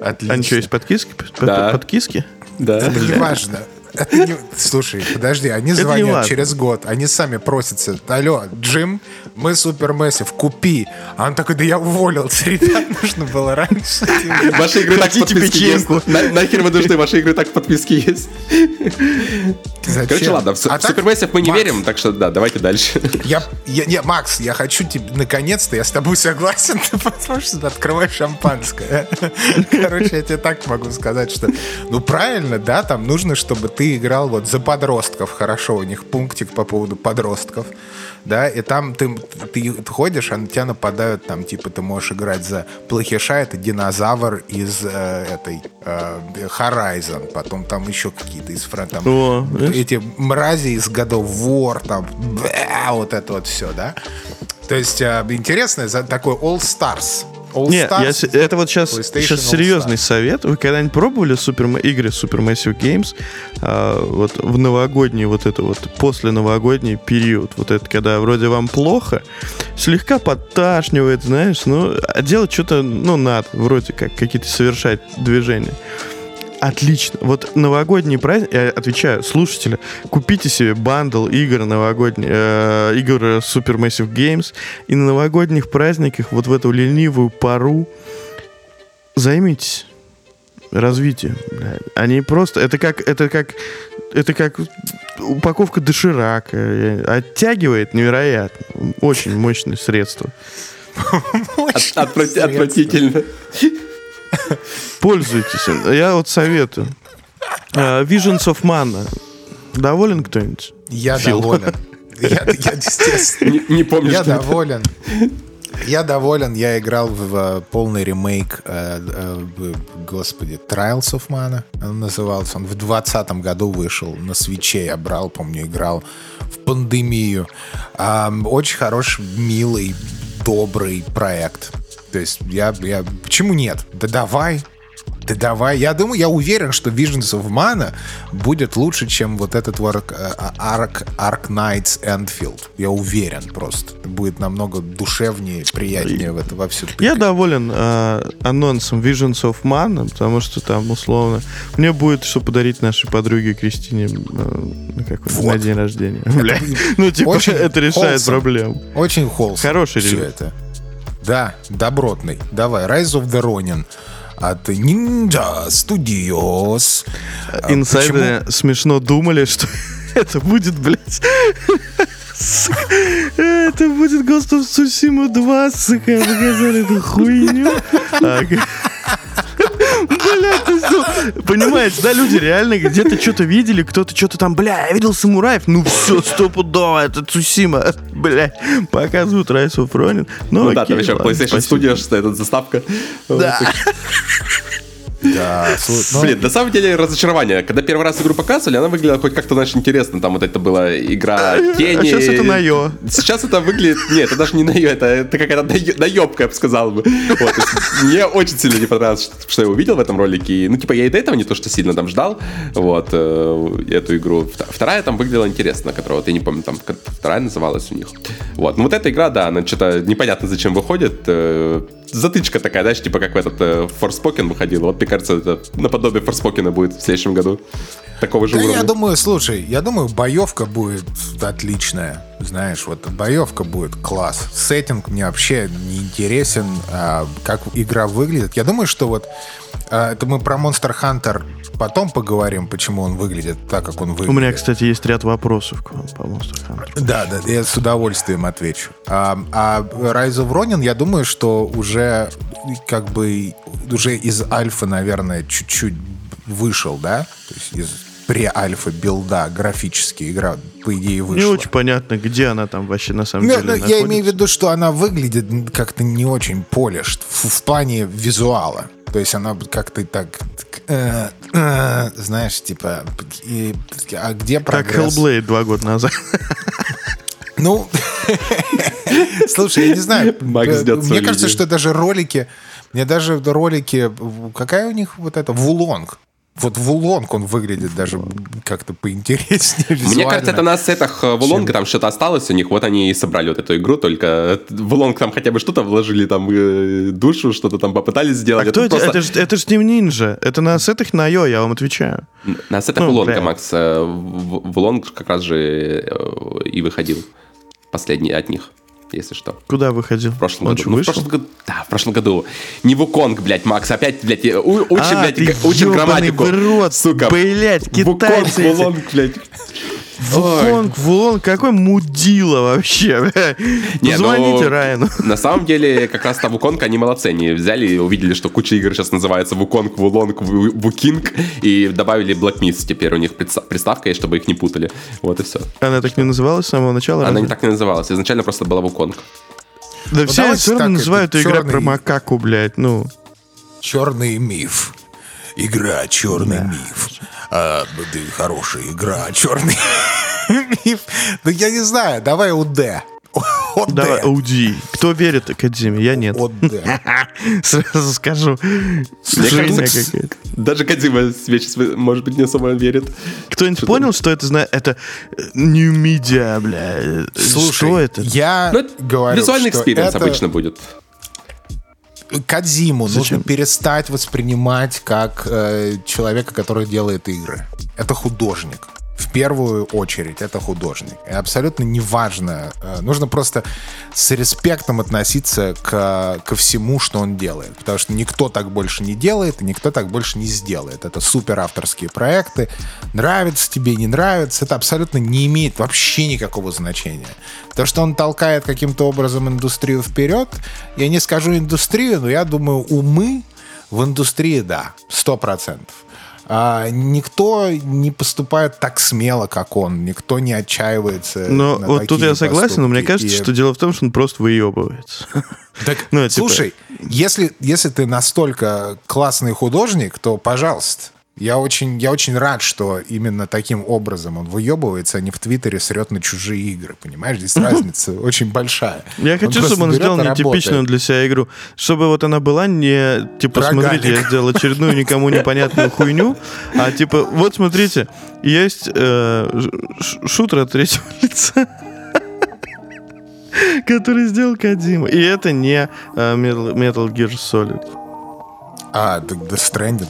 Отлично. Они что, есть подписки? Под- Да. Подписки? Да. Это не важно. Это не- Слушай, подожди, они звонят через год, они сами просятся, алло, Джим, мы супермессив, купи. А он такой, да я уволился, ребят, нужно было раньше. Ваши игры так в подписке есть. Нахер вы нужны, ваши игры так в подписке есть. Короче, ладно, в А в так, Супермессив мы не верим, так что да, давайте дальше. Я, я, не, Макс, я хочу тебе, наконец-то, я с тобой согласен, ты потому что ты открываешь шампанское. Короче, я тебе так могу сказать, что, ну, правильно, да, там нужно, чтобы ты играл вот за подростков, хорошо, у них пунктик по поводу подростков, да, и там ты, ты ходишь, а на тебя нападают, там, типа, ты можешь играть за плохиша, это динозавр из э, этой э, Horizon, потом там еще какие-то из там, О, эти мрази из годов War, там, бля, вот это вот все, да? То есть э, интересно, за такой All Stars. All Нет, Stars. я это вот сейчас, сейчас серьезный совет. Вы когда-нибудь пробовали супер, игры Supermassive Games а, вот в новогодний вот это вот после новогодний период, вот это когда вроде вам плохо, слегка подташнивает, знаешь, ну а делать что-то, ну надо, вроде как какие-то совершать движения. Отлично. Вот новогодний праздник, я отвечаю, слушатели, купите себе бандл игр новогодний, э, игр Supermassive Games, и на новогодних праздниках вот в эту ленивую пару займитесь развитием. бля. Они просто, это как, это как, это как упаковка доширака. Э, Оттягивает невероятно. Очень мощное средство. От- отврати- Отвратительно. Пользуйтесь. Я вот советую. А, Visions of Mana. Доволен кто-нибудь? Я Фил. доволен. Я, я, естественно, Не, не помню, я что это. доволен. Я доволен, я играл в э, полный ремейк, э, э, господи, Trials of Mana он назывался. Он в 2020 году вышел на свече, я брал, помню, играл в пандемию. Ам, очень хороший, милый, добрый проект. То есть я, я... Почему нет? Да давай, да давай. Я думаю, я уверен, что Visions of Mana будет лучше, чем вот этот вот э, Ark, Ark Knights Enfield. Я уверен просто. Будет намного душевнее, приятнее в это во все Я доволен э, анонсом Visions of Mana, потому что там условно мне будет что подарить нашей подруге Кристине э, какой, Вот. на день рождения. Ну, типа, это решает проблему. Очень холст. Хороший все релиз. это. Да, добротный. Давай, Rise of the Ronin от Ninja Studios. А Инсайдеры почему? смешно думали, что это будет, блядь... Это будет Ghost of Tsushima 2, сука, показали эту хуйню. Блядь, ты что? Понимаете, да, люди реально где-то что-то видели, кто-то что-то там, бля, я видел самураев, ну все, стопудово, это Цусима, бля, показывают of Ronin. Ну, Ну да, окей, там еще ладно, PlayStation спасибо. Studios стоит заставка. Да. Да, слушай, ну, Блин, на самом деле разочарование. Когда первый раз игру показывали, она выглядела хоть как-то, знаешь, интересно. Там вот это была игра тени. А сейчас это на Йо. Сейчас это выглядит... Нет, это даже не на Йо, это, это какая-то наебка, я бы сказал бы. Вот, мне очень сильно не понравилось, что, что я увидел в этом ролике. Ну, типа, я и до этого не то, что сильно там ждал, вот, э, эту игру. Вт- Вторая там выглядела интересно, которая, вот, я не помню, там вторая называлась у них. Вот, ну вот эта игра, да, она что-то непонятно зачем выходит. э, затычка такая, знаешь, типа как в этот э, Forspoken выходил. Вот, мне кажется, это наподобие Forspoken будет в следующем году. Такого же Да уровня. я думаю, слушай, я думаю, боевка будет отличная. Знаешь, вот боевка будет класс. Сеттинг мне вообще не интересен, а, как игра выглядит. Я думаю, что вот а, это мы про Monster Hunter потом поговорим, почему он выглядит так, как он выглядит. У меня, кстати, есть ряд вопросов к вам по Monster Hunter. Да, да, я с удовольствием отвечу. А, а Rise of Ronin, я думаю, что уже как бы уже из альфа, наверное, чуть-чуть вышел, да, то есть из пре-альфа билда графически игра, по идее, вышла. Не очень понятно, где она там вообще на самом Ну, деле ну, я находится. имею в виду, что она выглядит как-то не очень полишь в, в плане визуала. То есть она как-то так, э, э, знаешь, типа, и- а где Как прогресс? Hellblade два года назад. Ну, слушай, я не знаю. Макс ждет Мне кажется, что даже ролики, мне даже ролики, какая у них вот это, Вулонг. Вот Вулонг, он выглядит даже как-то поинтереснее Мне кажется, это на сетах э, Вулонга там что-то осталось у них, вот они и собрали вот эту игру, только Вулонг там хотя бы что-то вложили, там э, душу, что-то там попытались А сделать. кто Это это? просто- Это же это ж не нинджа. Это на сетах на Йо, я вам отвечаю. На сетах Ну, Вулонга, бля. Макс. э, Вулонг как раз же э, и выходил. Последний от них, если что. Куда выходил? В прошлом Он году. Ну, в прошлом году. Да, в прошлом году. Не Вуконг, блядь, Макс. Опять, блядь, у- учим, а, блядь, учим грамматику. рот, Сука. Вуконг, китайцы эти. Вулонг, блядь. Вулонг, Вулонг, какой мудила вообще. Не, ну, Позвоните Райану. На самом деле, как раз-то Вуконг, они молодцы. Они взяли и увидели, что куча игр сейчас называется Вуконг, Вулонг, Ву- Вукинг, и добавили Black Myth. Теперь у них приставка есть, чтобы их не путали. Вот и все. Она так не называлась с самого начала? Она разве? не так и называлась. Изначально просто была Вуконг. Да все давайте все равно называют игра чёрный- про макаку, блядь, ну. Черный миф. Игра Черный миф. А, да, хорошая игра Черный миф. Ну, я не знаю, давай УД. ОД. Давай, OD. Кто верит Академии? Я нет. ОД. Сразу скажу. Кажется, даже Кодзима сейчас, может быть, не особо верит. Кто-нибудь понял, что это знает? Это э, New Media, бля. Слушай, что это? я Ну, это говорю, визуальный что experience это обычно будет. Кодзиму нужно перестать воспринимать как э, человека, который делает игры. Это художник. В первую очередь это художник. И абсолютно неважно. э, нужно просто с респектом относиться к, ко всему, что он делает. Потому что никто так больше не делает, и никто так больше не сделает. Это супер авторские проекты. Нравится тебе, не нравится. Это абсолютно не имеет вообще никакого значения. То, что он толкает каким-то образом индустрию вперед, я не скажу индустрию, но я думаю, умы в индустрии, да, сто процентов. А никто не поступает так смело, как он. Никто не отчаивается. Но вот тут я согласен, но мне кажется, И- что дело в том, что он просто выебывается. Так, Ну, типа- слушай, если, если ты настолько классный художник, то пожалуйста. Я очень, я очень рад, что именно таким образом он выебывается, а не в Твиттере срет на чужие игры. Понимаешь, здесь разница очень большая. Я хочу, чтобы он сделал нетипичную для себя игру. Чтобы вот она была не, типа, смотрите, я сделал очередную никому непонятную хуйню, а типа, вот смотрите, есть э, шутер от третьего лица, который сделал Кадима. И это не э, Metal, Gear Solid. А, Death Stranding.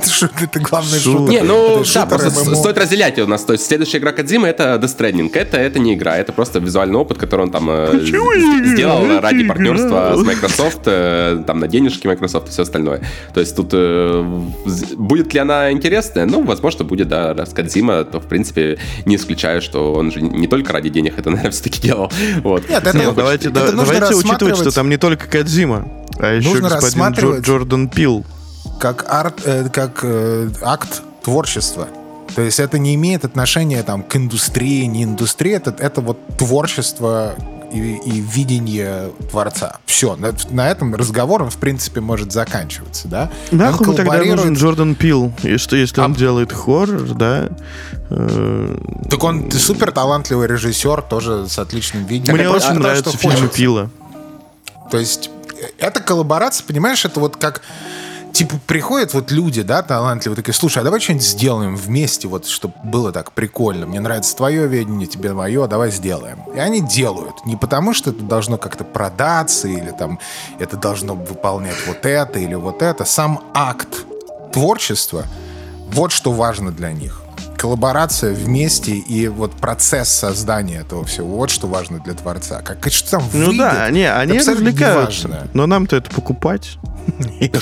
Это шут- Это главный Шутер. Не, ну Это да, просто стоит разделять у нас. То есть следующая игра Кадзимы это Death Stranding. Это, это не игра, это просто визуальный опыт, который он там э, Почему не игра? сделал ради партнерства с Microsoft, э, там на денежки Microsoft и все остальное. То есть тут э, будет ли она интересная? Ну, возможно, будет, да, раз Кадзима, то в принципе не исключаю, что он же не только ради денег это, наверное, все-таки делал. Вот. Нет, это- Не, ну, давайте, это давайте учитывать, что там не только Кадзима, а еще Нужно господин Джордан Пил. Как арт, э, как э, акт творчества. То есть это не имеет отношения там к индустрии, не индустрии, это, это вот творчество и, и видение творца. Все, на, на этом разговор, он, в принципе, может заканчиваться, да? Нахуй Он ему тогда коллаборирует- нужен Джордан Пил? И что, если он А- делает хоррор, да? э, Так он супер талантливый режиссер, тоже с отличным видением. Мне просто очень про то, нравятся фильмы. Пила. То есть э, эта коллаборация, понимаешь, это вот как типа приходят вот люди, да, талантливые, такие, слушай, а давай что-нибудь сделаем вместе, вот, чтобы было так прикольно. Мне нравится твое видение, тебе мое, давай сделаем. И они делают. Не потому, что это должно как-то продаться, или там это должно выполнять вот это, или вот это. Сам акт творчества, вот что важно для них. Коллаборация вместе и вот процесс создания этого всего. Вот что важно для творца. Как что там Ну выйдет, да, не, они абсолютно развлекаются. Но нам-то это покупать. Нет.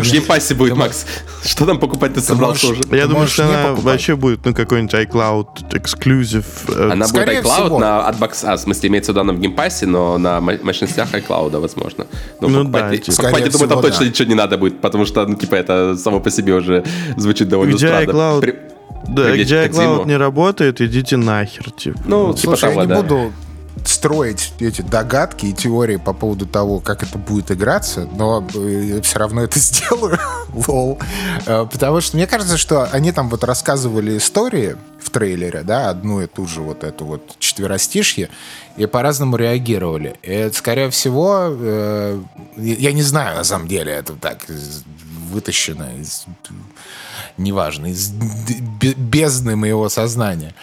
Game Pass е будет, Макс. Что там покупать ты собрался уже? Я думаю, что не она вообще будет, ну, какой-нибудь xCloud exclusive. э, Она будет xCloud на от бокса, а, в смысле, имеется в виду она в Game Pass е, но на мо- мощностях xCloud, возможно. Но Ну покупать, да, типа. покупать, я думаю, там точно да. ничего не надо будет, потому что, ну, типа, это само по себе уже звучит довольно странно. Да, где iCloud не работает, идите нахер, типа. Ну, типа Слушай, того, я не да. буду строить эти догадки и теории по поводу того, как это будет играться, но э, все равно это сделаю. Лол. Э, Потому что мне кажется, что они там вот рассказывали истории в трейлере, да, одну и ту же вот эту вот четверостишье, и по-разному реагировали. И скорее всего, э, я не знаю, на самом деле, это так вытащено из неважно, из бездны моего сознания.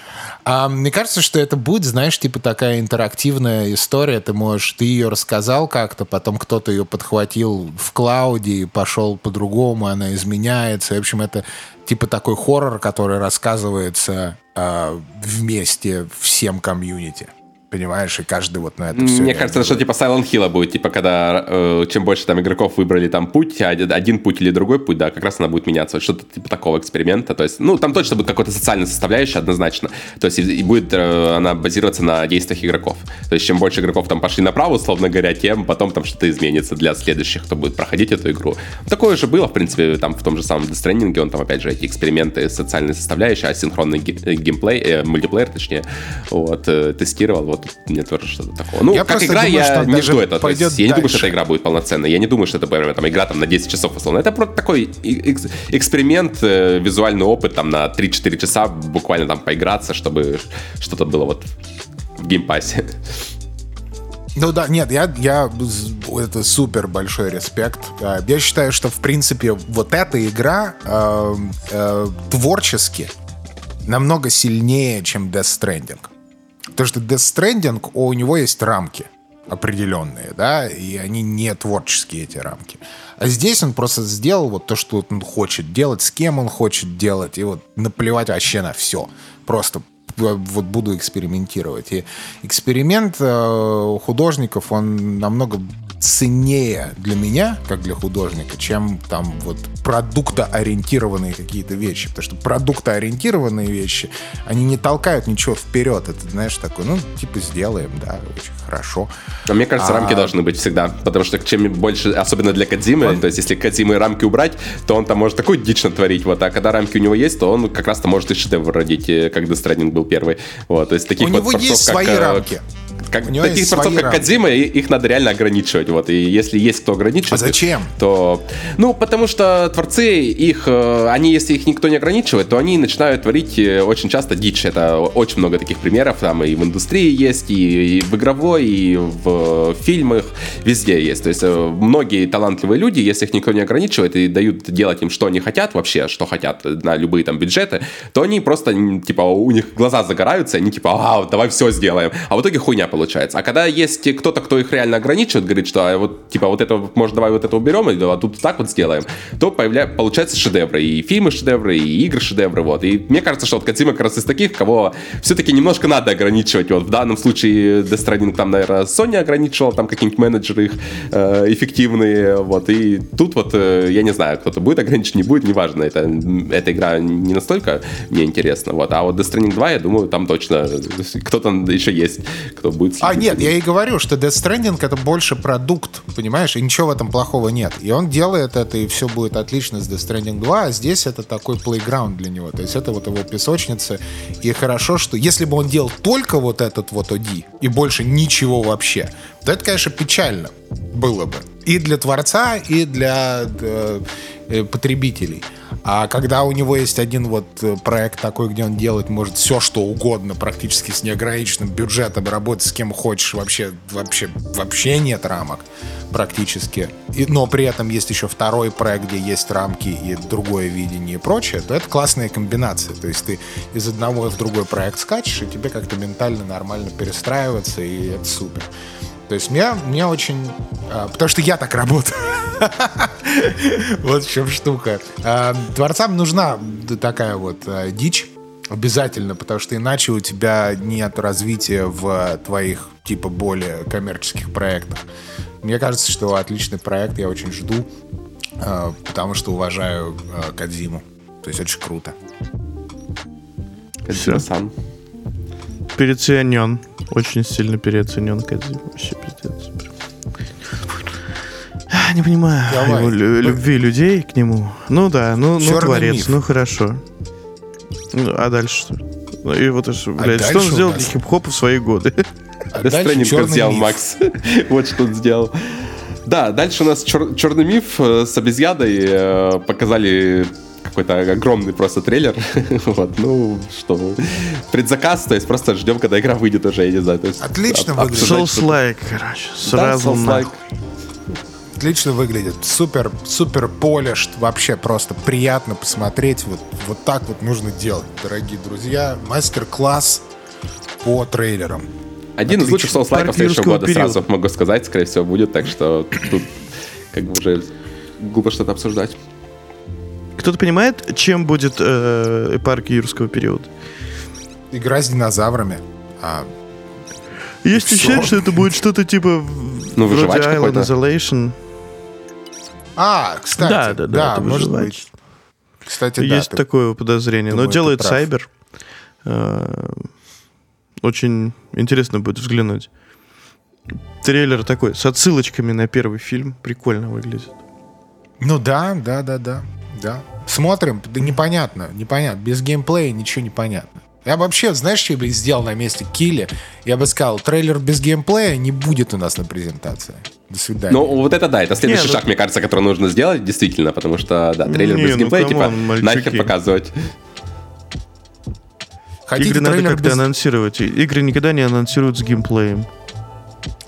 А мне кажется, что это будет, знаешь, типа такая интерактивная история. Ты можешь, ты ее рассказал как-то, потом кто-то ее подхватил в клауде и пошел по-другому, она изменяется. В общем, это типа такой хоррор, который рассказывается а, вместе всем комьюнити. Понимаешь, и каждый вот на это все. Мне кажется, это что типа Silent Hill будет, типа когда э, чем больше там игроков выбрали там путь, один, один путь или другой путь, да, как раз она будет меняться. Вот Что-то типа такого эксперимента. То есть, ну, там точно будет какой-то социальная составляющая однозначно. То есть и, и будет э, она базироваться на действиях игроков. То есть чем больше игроков там пошли направо, условно говоря, тем потом там что-то изменится для следующих, кто будет проходить эту игру. Такое же было, в принципе, там в том же самом Death он там опять же эти эксперименты социальной составляющей, асинхронный э, геймплей, э, мультиплеер, точнее, вот, э, тестировал, вот мне тоже что-то такого. Ну, Я как игра, думаю, я не жду это. Я не думаю, что эта игра будет полноценной. Я не думаю, что это прям там игра там на 10 часов условно. Это просто такой экс- эксперимент, э, визуальный опыт там на 3-4 часа буквально там поиграться, чтобы что-то было вот в Game Pass е. Ну да, нет, я, я это супер большой респект. А, Я считаю, что в принципе вот эта игра э, э, творчески намного сильнее, чем Death Stranding. Потому что Death Stranding, у него есть рамки определенные, да, и они не творческие, эти рамки. А здесь он просто сделал вот то, что он хочет делать, с кем он хочет делать, и вот наплевать вообще на все. Просто вот буду экспериментировать. И эксперимент э, художников, он намного ценнее для меня, как для художника, чем там вот продуктоориентированные какие-то вещи. Потому что продуктоориентированные вещи, они не толкают ничего вперед. Это, знаешь, такой, ну, типа, сделаем, да, очень хорошо. Но мне кажется, А- рамки должны быть всегда. Потому что чем больше, особенно для Кадзимы, то есть если Кадзимы рамки убрать, то он там может такую дичь натворить. Вот, а когда рамки у него есть, то он как раз-то может и шедевр родить, как Death Stranding был первый. Вот, то есть таких У вот него есть как, свои э, рамки. Как, У него таких творцов, как. Кадзима, их надо реально ограничивать. Вот. И если есть кто ограничивает, А зачем? то... Ну, потому что творцы, их, э, они, если их никто не ограничивает, то они начинают творить э, очень часто дичь. Это очень много таких примеров. Там и в индустрии есть, и, и в игровой, и в фильмах. Везде есть. То есть э, многие талантливые люди, если их никто не ограничивает и дают делать им, что они хотят вообще, что хотят на любые там бюджеты, то они просто, типа, у них глаза загораются, они типа, а, давай все сделаем. А в итоге хуйня получается. А когда есть кто-то, кто их реально ограничивает, говорит, что а, вот, типа, вот это, может, давай вот это уберем, или а тут так вот сделаем, то появля... получаются шедевры. И фильмы шедевры, и игры шедевры, вот. И мне кажется, что вот Кадзима как раз из таких, кого все-таки немножко надо ограничивать. Вот в данном случае Death Stranding там, наверное, Sony ограничивал, там какие-нибудь менеджеры их э, эффективные, вот. И тут вот, э, я не знаю, кто-то будет ограничен, не будет, неважно. Это, эта игра не настолько мне интересна, вот. А вот Death Stranding 2, я думаю, там точно кто-то еще есть, кто будет А следить нет, я и говорю, что Death Stranding это больше продукт, понимаешь, и ничего в этом плохого нет. И он делает это, и все будет отлично с Death Stranding 2, а здесь это такой плейграунд для него. То есть это вот его песочница. И хорошо, что если бы он делал только вот этот вот OD, и больше ничего вообще, то это, конечно, печально было бы. И для творца, и для э, э, потребителей. А когда у него есть один вот э, проект такой, где он делает может все что угодно, практически с неограниченным бюджетом, работать с кем хочешь, вообще, вообще, вообще нет рамок практически. И, но при этом есть еще второй проект, где есть рамки и другое видение и прочее, то это классная комбинация. То есть ты из одного в другой проект скачешь, и тебе как-то ментально нормально перестраиваться, и это супер. То есть мне, мне очень... а, потому что я так работаю. Вот в чем штука. А, Творцам нужна такая вот а, дичь, Обязательно, потому что иначе у тебя нет развития в твоих, типа, более коммерческих проектах. Мне кажется, что отличный проект, я очень жду, э, потому что уважаю Кадзиму. То есть очень круто. Кадзима-сан. Переоценен. Очень сильно переоценен Кадзима. Вообще пиздец. А, Не понимаю Давай. его лю- любви людей к нему. Ну да, ну, ну творец, миф. ну хорошо. Ну, а дальше что? Ну, и вот это, что, блядь, что дальше он сделал нас- для хип-хопа в свои годы? А Death дальше Stranding «Чёрный сделал миф». Макс. вот что он сделал. Да, дальше у нас чер- черный миф э, с обезьяной. э, Показали какой-то огромный просто трейлер. вот, ну, что, предзаказ, то есть просто ждем, когда игра выйдет уже, я не знаю. То есть, Отлично об- выглядит. Souls-like, короче. Да, Сразу нахуй. Отлично выглядит. Супер, супер полишь. Вообще просто приятно посмотреть. Вот, вот так вот нужно делать, дорогие друзья. Мастер-класс по трейлерам. Один из лучших Отлично. соус-лайков следующего года, периода. сразу могу сказать, скорее всего, будет, так что тут как бы уже глупо что-то обсуждать. Кто-то понимает, чем будет э, парк юрского периода? Игра с динозаврами. А, Есть Всё. ощущение, что это будет что-то типа Ну, вроде Island. Isolation. а, кстати, Да, да, да, это может выживач. быть. Кстати, да. Есть ты- такое подозрение. думаю, Но делает. Сайбер. Э, Очень интересно будет взглянуть. Трейлер такой, с отсылочками на первый фильм. Прикольно выглядит. Ну да, да, да, да. Да. Смотрим, да непонятно, непонятно. Без геймплея ничего не понятно. Я вообще, знаешь, что я бы сделал на месте Килли? Я бы сказал, трейлер без геймплея не будет у нас на презентации. До свидания. Ну, вот это да, это следующий Не, ну- шаг, мне кажется, который нужно сделать, действительно, потому что, да, трейлер Не, без ну, геймплея, типа, мальчики. нахер показывать. Хотите Игры надо как-то без... анонсировать. Игры никогда не анонсируют с геймплеем.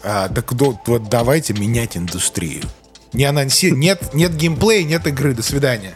А, так вот, вот давайте менять индустрию. Не анонси... Нет, нет геймплея, нет игры. До свидания.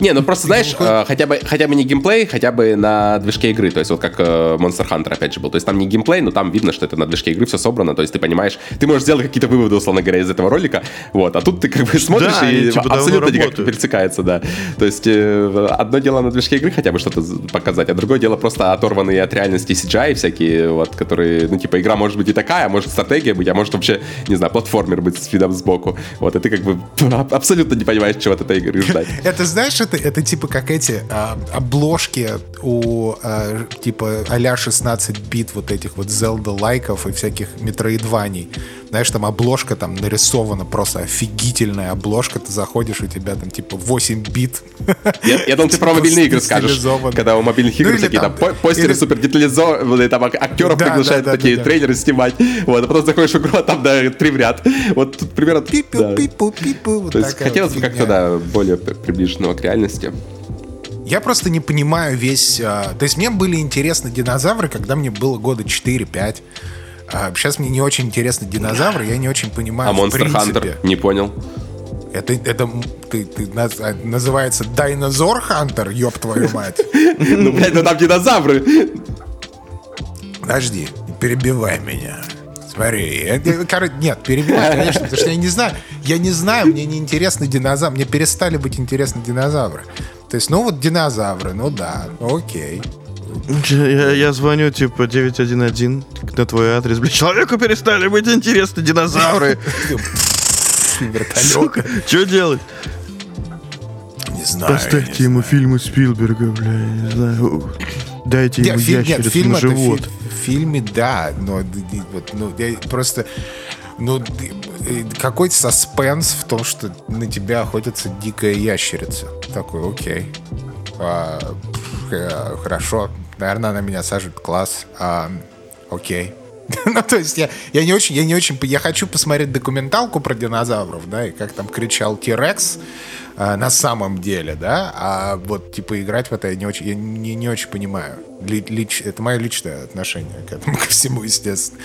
Не, ну просто, знаешь, э, хотя бы, хотя бы не геймплей, хотя бы на движке игры, то есть вот как э, Monster Hunter опять же был. То есть там не геймплей, но там видно, что это на движке игры все собрано, то есть ты понимаешь, ты можешь сделать какие-то выводы, условно говоря, из этого ролика, вот, а тут ты как бы смотришь они, и типа, абсолютно никак не пересекается, да. То есть э, одно дело на движке игры хотя бы что-то показать, а другое дело просто оторванные от реальности CGI всякие, вот, которые, ну, типа, игра может быть и такая, а может стратегия быть, а может вообще, не знаю, платформер быть с видом сбоку. Вот, и ты как бы аб- абсолютно не понимаешь, чего от этой игры ждать. Это знаешь, это, это типа как эти а, обложки у а, типа а-ля 16 бит вот этих вот Zelda лайков и всяких метроидваний. Знаешь, там обложка там нарисована просто офигительная обложка. Ты заходишь, у тебя там типа 8 бит. Я, я думал, ты про Типа мобильные игры скажешь, когда у мобильных игр Ну, всякие там, там, по- постеры супер детализованные, там ак- актеров приглашают такие трейлеры снимать, вот, а потом заходишь в игру, а там, да, три в ряд. Вот тут примерно... Пипу, да. пипу, пипу. Вот То есть хотелось бы как-то, да, более приближенного к реальности. Я просто не понимаю весь... а, то есть мне были интересны динозавры, когда мне было года 4-5. А сейчас мне не очень интересны динозавры, я не очень понимаю А принципе. Hunter? Не понял. Это, это ты, ты а, называется Дайнозор Хантер, ёб твою мать. Ну, блядь, ну там динозавры. Подожди, перебивай меня. Смотри, я- короче, нет, перебивай, конечно, потому что я не знаю, я не знаю, мне не интересны динозавры, мне перестали быть интересны динозавры. То есть, ну вот динозавры, ну да, окей. Я, я звоню, типа, 911 на твой адрес. Блин, человеку перестали быть интересны динозавры. Вертолет, что делать? не знаю. Поставьте ему фильмы Спилберга, бля, не знаю. Дайте ему ящерицу на живот. в фильме, да, но ну, просто, ну, э, какой-то саспенс в том, что на тебя охотится дикая ящерица. Такой, окей. А, хорошо, наверное, она меня сажет, класс. А, окей. Ну, то есть я, я не очень, я не очень, я хочу посмотреть документалку про динозавров, да, и как там кричал Тирекс а, на самом деле, да, а вот, типа, играть в это я не очень, я не, не очень понимаю. Ли- лич- это мое личное отношение к этому, ко всему, естественно.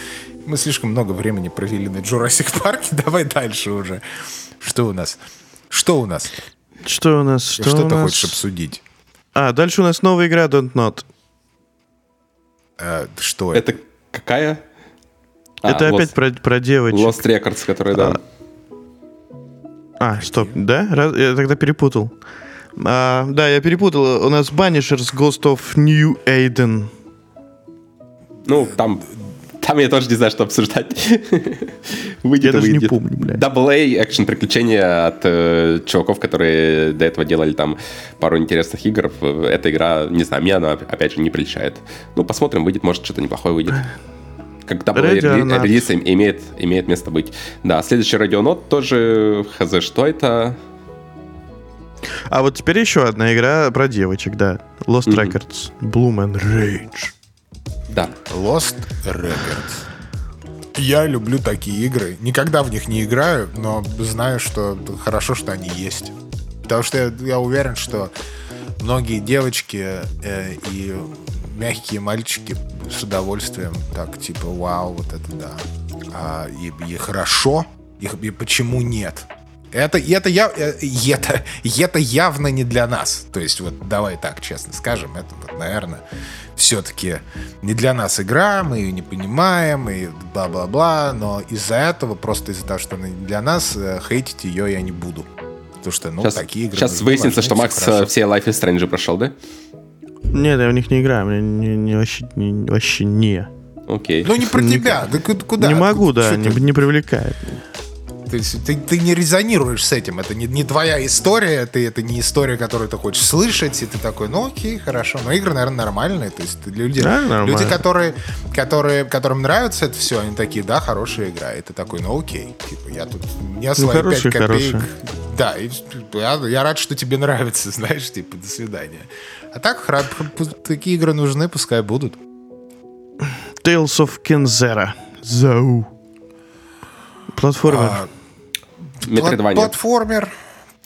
Мы слишком много времени провели на Jurassic Парке, давай дальше уже. Что у нас? Что у нас? Что у нас? Что, Что, ты нас? хочешь обсудить? А, дальше у нас новая игра Don't Not. Э, что это? Это какая? А, Это Lost- опять про, про девочек. Lost Records, который, да. А, стоп, да? Раз- я тогда перепутал. А, да, я перепутал. У нас Banishers Ghost of New Aiden. Ну, там там я тоже не знаю, что обсуждать. выйдет, я даже выйдет. не помню, блядь. Double A, экшен-приключения от э, чуваков, которые до этого делали там пару интересных игр. Эта игра, не знаю, мне она, опять же, не приличает. Ну, посмотрим, выйдет, может, что-то неплохое выйдет. Как Double A релиз имеет, имеет место быть. Да, следующий Радионот тоже, хз, что это? А вот теперь еще одна игра про девочек, да. Lost mm-hmm. Records. Bloom and Rage. Да. Lost Records. Я люблю такие игры. Никогда в них не играю, но знаю, что хорошо, что они есть. Потому что я, я уверен, что многие девочки э, и мягкие мальчики с удовольствием так, типа, вау, вот это да. А, и, и хорошо, и, и почему нет? Это, это, я, э, это, это явно не для нас. То есть, вот давай так честно скажем, это, вот, наверное, все-таки не для нас игра, мы ее не понимаем, и бла-бла-бла, но из-за этого, просто из-за того, что она не для нас, э, хейтить ее я не буду. Потому что, ну, сейчас, такие игры... Сейчас выяснится, что Макс э, хорошо. все Life is Strange прошел, да? Нет, я в них не играю, мне не, не, вообще, не, вообще не. Окей. Ну, не про тебя, да куда? Не могу, да, не, не привлекает. Есть ты, ты не резонируешь с этим. Это не, не твоя история, ты, это не история, которую ты хочешь слышать, и ты такой, ну окей, хорошо. Но игры, наверное, нормальные. То есть люди, да, люди которые, которые, которым нравится это все, они такие, да, хорошая игра. И ты такой, ну окей. Типа, я тут не ну, свои ну, 5 копеек. Хорошая. Да, и, я, я рад, что тебе нравится, знаешь, типа, до свидания. А так, рад, такие игры нужны, пускай будут. Tales of Kenzera. Зау. Платформер. А, Метроидвания. Платформер.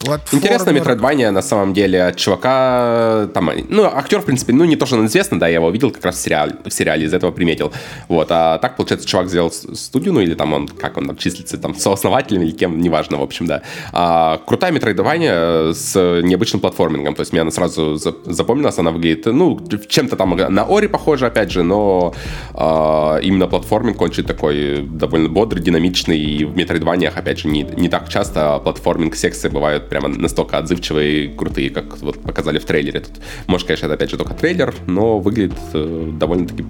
Платформер. Интересная метроидвания, на самом деле, от чувака, там, ну, актер, в принципе, ну, не то, что он известный, да, я его видел как раз в сериале, в сериале из этого приметил, вот, а так, получается, чувак сделал студию, ну, или там он, как он там числится, там, сооснователем или кем, неважно, в общем, да. А, крутая метроидвания с необычным платформингом, то есть мне она сразу запомнилась, она выглядит, ну, чем-то там на Ори похоже, опять же, но а, именно платформинг, он чуть такой довольно бодрый, динамичный, и в метроидваниях, опять же, не, не так часто платформинг-секции бывают прямо настолько отзывчивые и крутые, как вот показали в трейлере. Тут, может, конечно, это опять же только трейлер, но выглядит э, довольно-таки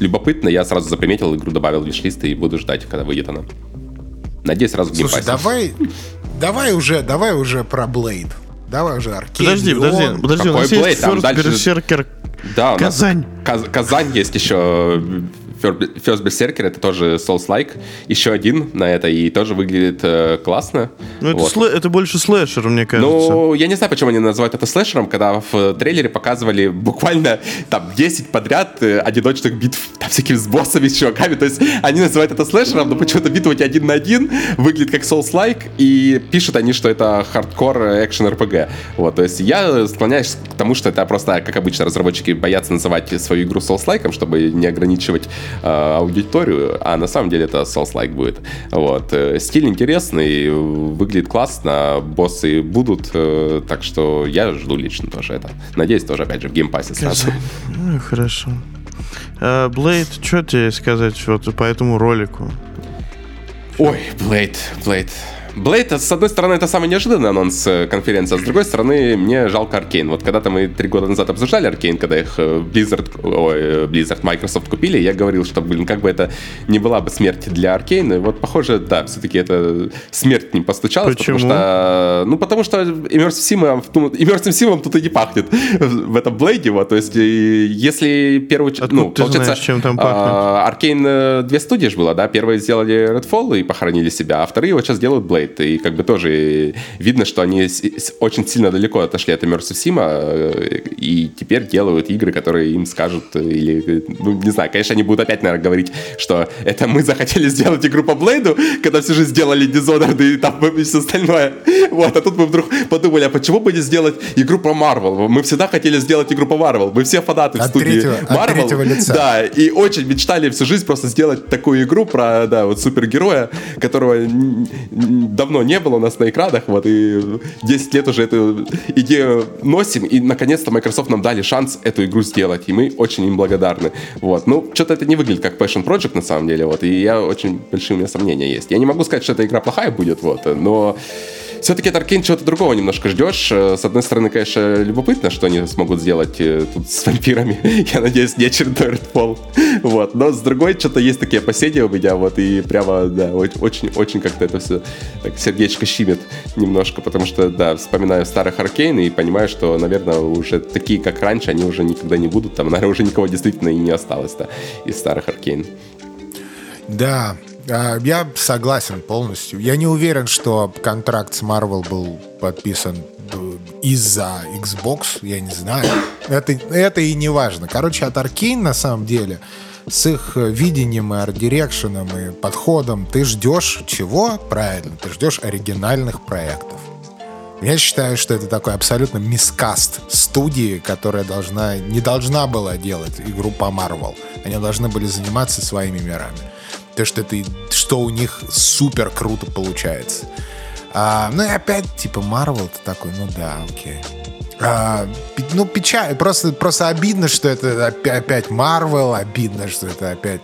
любопытно. Я сразу заприметил игру, добавил в виш-лист и буду ждать, когда выйдет она. Надеюсь, сразу в Слушай, давай, давай уже, давай уже про Blade. Давай уже аркейд. Подожди, подожди, подожди, Какой у нас Blade? есть Там дальше... Berserker да, Казань. Каз, Казань есть еще First Berserker, это тоже Souls-like. Еще один на это, и тоже выглядит э, классно. Ну, это, вот. слэ- это больше слэшер, мне кажется. Ну, я не знаю, почему они называют это слэшером, когда в трейлере показывали буквально там 10 подряд э, одиночных битв там, всякими с боссами, с чуваками. То есть они называют это слэшером, но почему-то битвы один на один выглядит как Souls-like, и пишут они, что это hardcore action RPG. Вот, то есть я склоняюсь к тому, что это просто, как обычно, разработчики боятся называть свою игру Souls-like, чтобы не ограничивать Э, аудиторию, а на самом деле это Souls-like будет. Вот. Э, стиль интересный, выглядит классно, боссы будут, э, так что я жду лично тоже это. Надеюсь, тоже, опять же, в Game Pass е сразу. Ну, хорошо. Блейд, что тебе сказать вот по этому ролику? Ой, Блейд, Блейд. Блейд, с одной стороны, это самый неожиданный анонс э, конференции, а с другой стороны, мне жалко Arkane. Вот когда-то мы три года назад обсуждали Arkane, когда их э, Blizzard, ой, э, Blizzard, Microsoft купили, я говорил, что, блин, как бы это не была бы смерть для Аркейна. Вот, похоже, да, все-таки это смерть не постучалась. Почему? Потому что, ну, потому что Immersive Sim, Immersive Sim тут и не пахнет в этом Блейде, вот, то есть, если первый... Откуда ну, ты получается, знаешь, чем там пахнет? Аркейн две студии же было, да, первые сделали Redfall и похоронили себя, а вторые вот сейчас делают Blade делает. И как бы тоже видно, что они очень сильно далеко отошли от Immersive Sim, э, и теперь делают игры, которые им скажут, э, или, ну, не знаю, конечно, они будут опять, наверное, говорить, что это мы захотели сделать игру по Блейду, когда все же сделали Dishonored и там и все остальное. Вот, а тут мы вдруг подумали, а почему бы не сделать игру про Marvel? Мы всегда хотели сделать игру по Marvel. Мы все фанаты от в студии третьего, Marvel. лица. Да, и очень мечтали всю жизнь просто сделать такую игру про, да, вот супергероя, которого давно не было у нас на экранах, вот, и 10 лет уже эту идею носим, и наконец-то Microsoft нам дали шанс эту игру сделать, и мы очень им благодарны, вот. Ну, что-то это не выглядит как Passion Project на самом деле, вот, и я очень большие у меня сомнения есть. Я не могу сказать, что эта игра плохая будет, вот, но все-таки от Аркейн чего-то другого немножко ждешь. Э, с одной стороны, конечно, любопытно, что они смогут сделать э, тут с вампирами. Я надеюсь, не очередной Redfall. Вот. Но с другой, что-то есть такие опасения у меня, вот, и прямо, да, очень-очень как-то это все так сердечко щимит немножко, потому что, да, вспоминаю старых Аркейн и понимаю, что, наверное, уже такие, как раньше, они уже никогда не будут. Там, наверное, уже никого действительно и не осталось-то из старых Аркейн. Да, я согласен полностью. Я не уверен, что контракт с Marvel был подписан из-за Xbox, я не знаю. Это, это и не важно. Короче, от Arkane на самом деле с их видением и арт-дирекшеном и подходом ты ждешь чего? Правильно, ты ждешь оригинальных проектов. Я считаю, что это такой абсолютно мискаст студии, которая должна, не должна была делать игру по Marvel. Они должны были заниматься своими мирами. То, что это, что у них супер круто получается. А, ну и опять, типа, ты такой, ну да, окей. А, ну, печаль, просто, просто обидно, что это опять Marvel, обидно, что это опять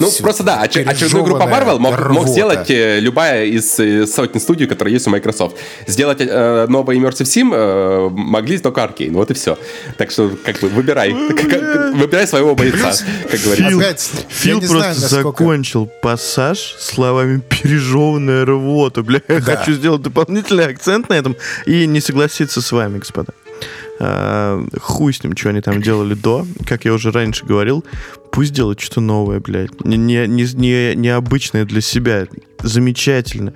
ну, просто да, очередную группу Marvel мог, мог сделать э, любая из э, сотни студий, которые есть у Microsoft. Сделать э, новый Immersive Sim э, могли только Arkane, вот и все. Так что, как бы, выбирай. Выбирай своего бойца, как говорится. Фил просто закончил пассаж словами «пережеванная рвота». Бля, я хочу сделать дополнительный акцент на этом и не согласиться с вами, господа. А, хуй с ним, что они там делали до. Как я уже раньше говорил, пусть делают что-то новое, блядь. Не, не, не, необычное для себя. Замечательно.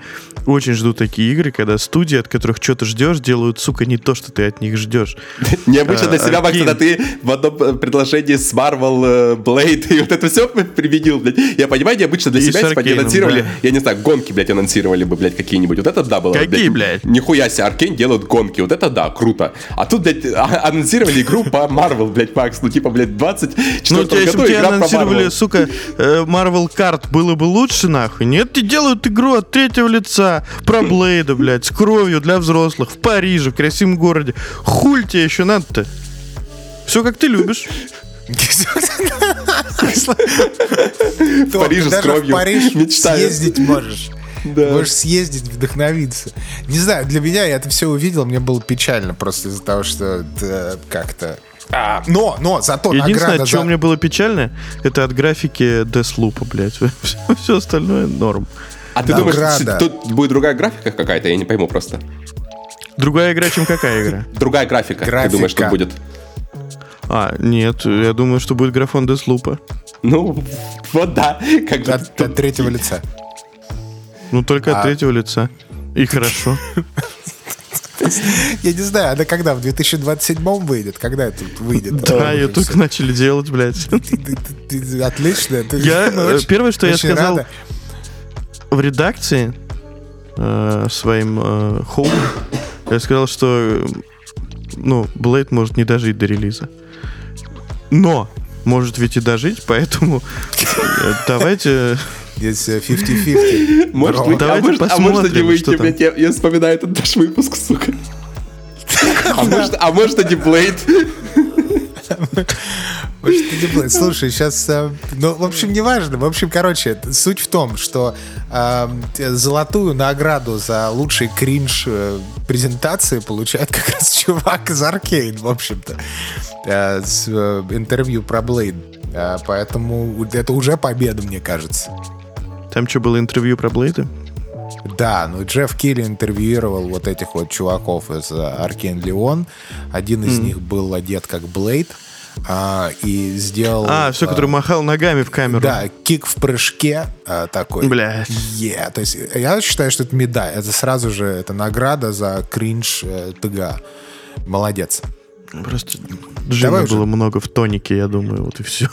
Очень жду такие игры, когда студии, от которых что-то ждешь, делают, сука, не то, что ты от них ждешь. Необычно для себя, Макс, когда ты в одном э, предложении с Marvel э, Blade и вот это все применил, блядь. Я понимаю, необычно для себя, бы анонсировали, я не знаю, гонки, блядь, анонсировали бы, блядь, какие-нибудь. Вот это да было. Какие, блядь? Нихуя себе, Аркейн делают гонки. Вот это да, круто. А тут, блядь, а, анонсировали игру по Marvel, блядь, Макс. Ну, типа, блядь, 24 ну, году игра анонсировали, сука, э, Marvel Kart, было бы лучше, нахуй. Нет, тебе делают игру от третьего лица, про Блейда, блядь, с кровью для взрослых, в Париже, в красивом городе. Хуль тебе еще надо-то? Все как ты любишь. В Париже с кровью. в Париж съездить можешь. Да. Можешь съездить, вдохновиться. Не знаю, для меня я это все увидел, мне было печально просто из-за того, что как-то а, но, но, зато Единственное, награда... что за... мне было печально, это от графики Deathloop, блядь. Все, все остальное норм. А ты думаешь, что тут будет другая графика какая-то? Я не пойму просто. Другая игра, чем какая игра? Другая графика. графика. Ты думаешь, что будет? А, нет, я думаю, что будет графон Deathloop. Ну, вот да. Как бы... от, от третьего лица. Ну, только а... от третьего лица. И хорошо. Я не знаю, она когда? В 2027 выйдет? Когда это выйдет? Да, ее только начали делать, блядь. Отлично. Я, э, первое, что я сказал в редакции э, своим э, хоум, я сказал, что ну, Блейд может не дожить до релиза. Но может ведь и дожить, поэтому давайте Здесь 50-50. Может, вы, а, может, а может они выйти, блядь, я, я вспоминаю этот наш выпуск, сука. А может, а может, это Блейд. Слушай, сейчас... Э, ну, в общем, неважно. В общем, короче, суть в том, что э, золотую награду за лучший кринж э, презентации получает как раз чувак из Аркейн, в общем-то. Э, с интервью про Блейд. Поэтому это уже победа, мне кажется. Там что, было интервью про Блейда? Да, ну Джефф Килли интервьюировал вот этих вот чуваков из Аркен Леон. Один из mm. них был одет как Блейд. А, и сделал... А, все, а, который махал ногами в камеру. Да, кик в прыжке а, такой. Бля. Yeah. То есть я считаю, что это медаль. Это сразу же это награда за кринж э, ТГ. Молодец. Просто Джима было уже. много в тонике, я думаю, вот и все.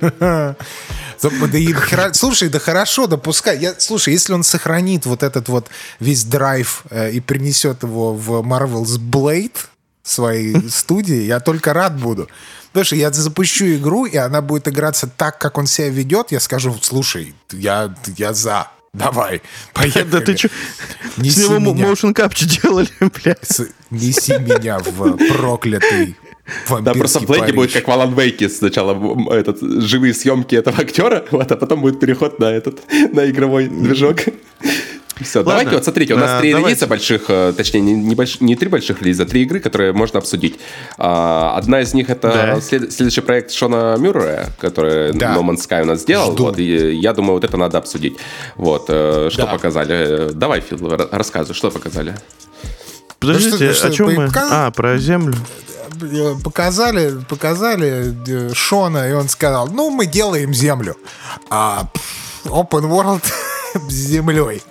Да и, слушай, да хорошо, да пускай. Я, слушай, если он сохранит вот этот вот весь драйв э, и принесет его в Marvel's Blade, своей студии, я только рад буду. Потому что я запущу игру, и она будет играться так, как он себя ведет, я скажу, слушай, я, я за. Давай, поехали. Да ты что? С него motion capture делали, блядь. Неси меня в проклятый да, просто в Блейке будет как в Алан Вейке сначала этот, живые съемки этого актера, вот, а потом будет переход на этот, на игровой движок. Все, давайте вот смотрите, у нас А, три давайте. релиза больших, э, точнее, не, не, больш- не три больших релиза, а три игры, которые можно обсудить. А, одна из них это Да. след- следующий проект Шона Мюррея, который Да. No Man's Sky у нас сделал. Жду. Вот, и я думаю, вот это надо обсудить. Вот, э, что Да. показали? Давай, Фил, ра- рассказывай, что показали. Подождите, Ну что, о чем мы? А, про землю. Э, Показали, показали э, Шона, и он сказал, ну, мы делаем землю. А, open world с землей.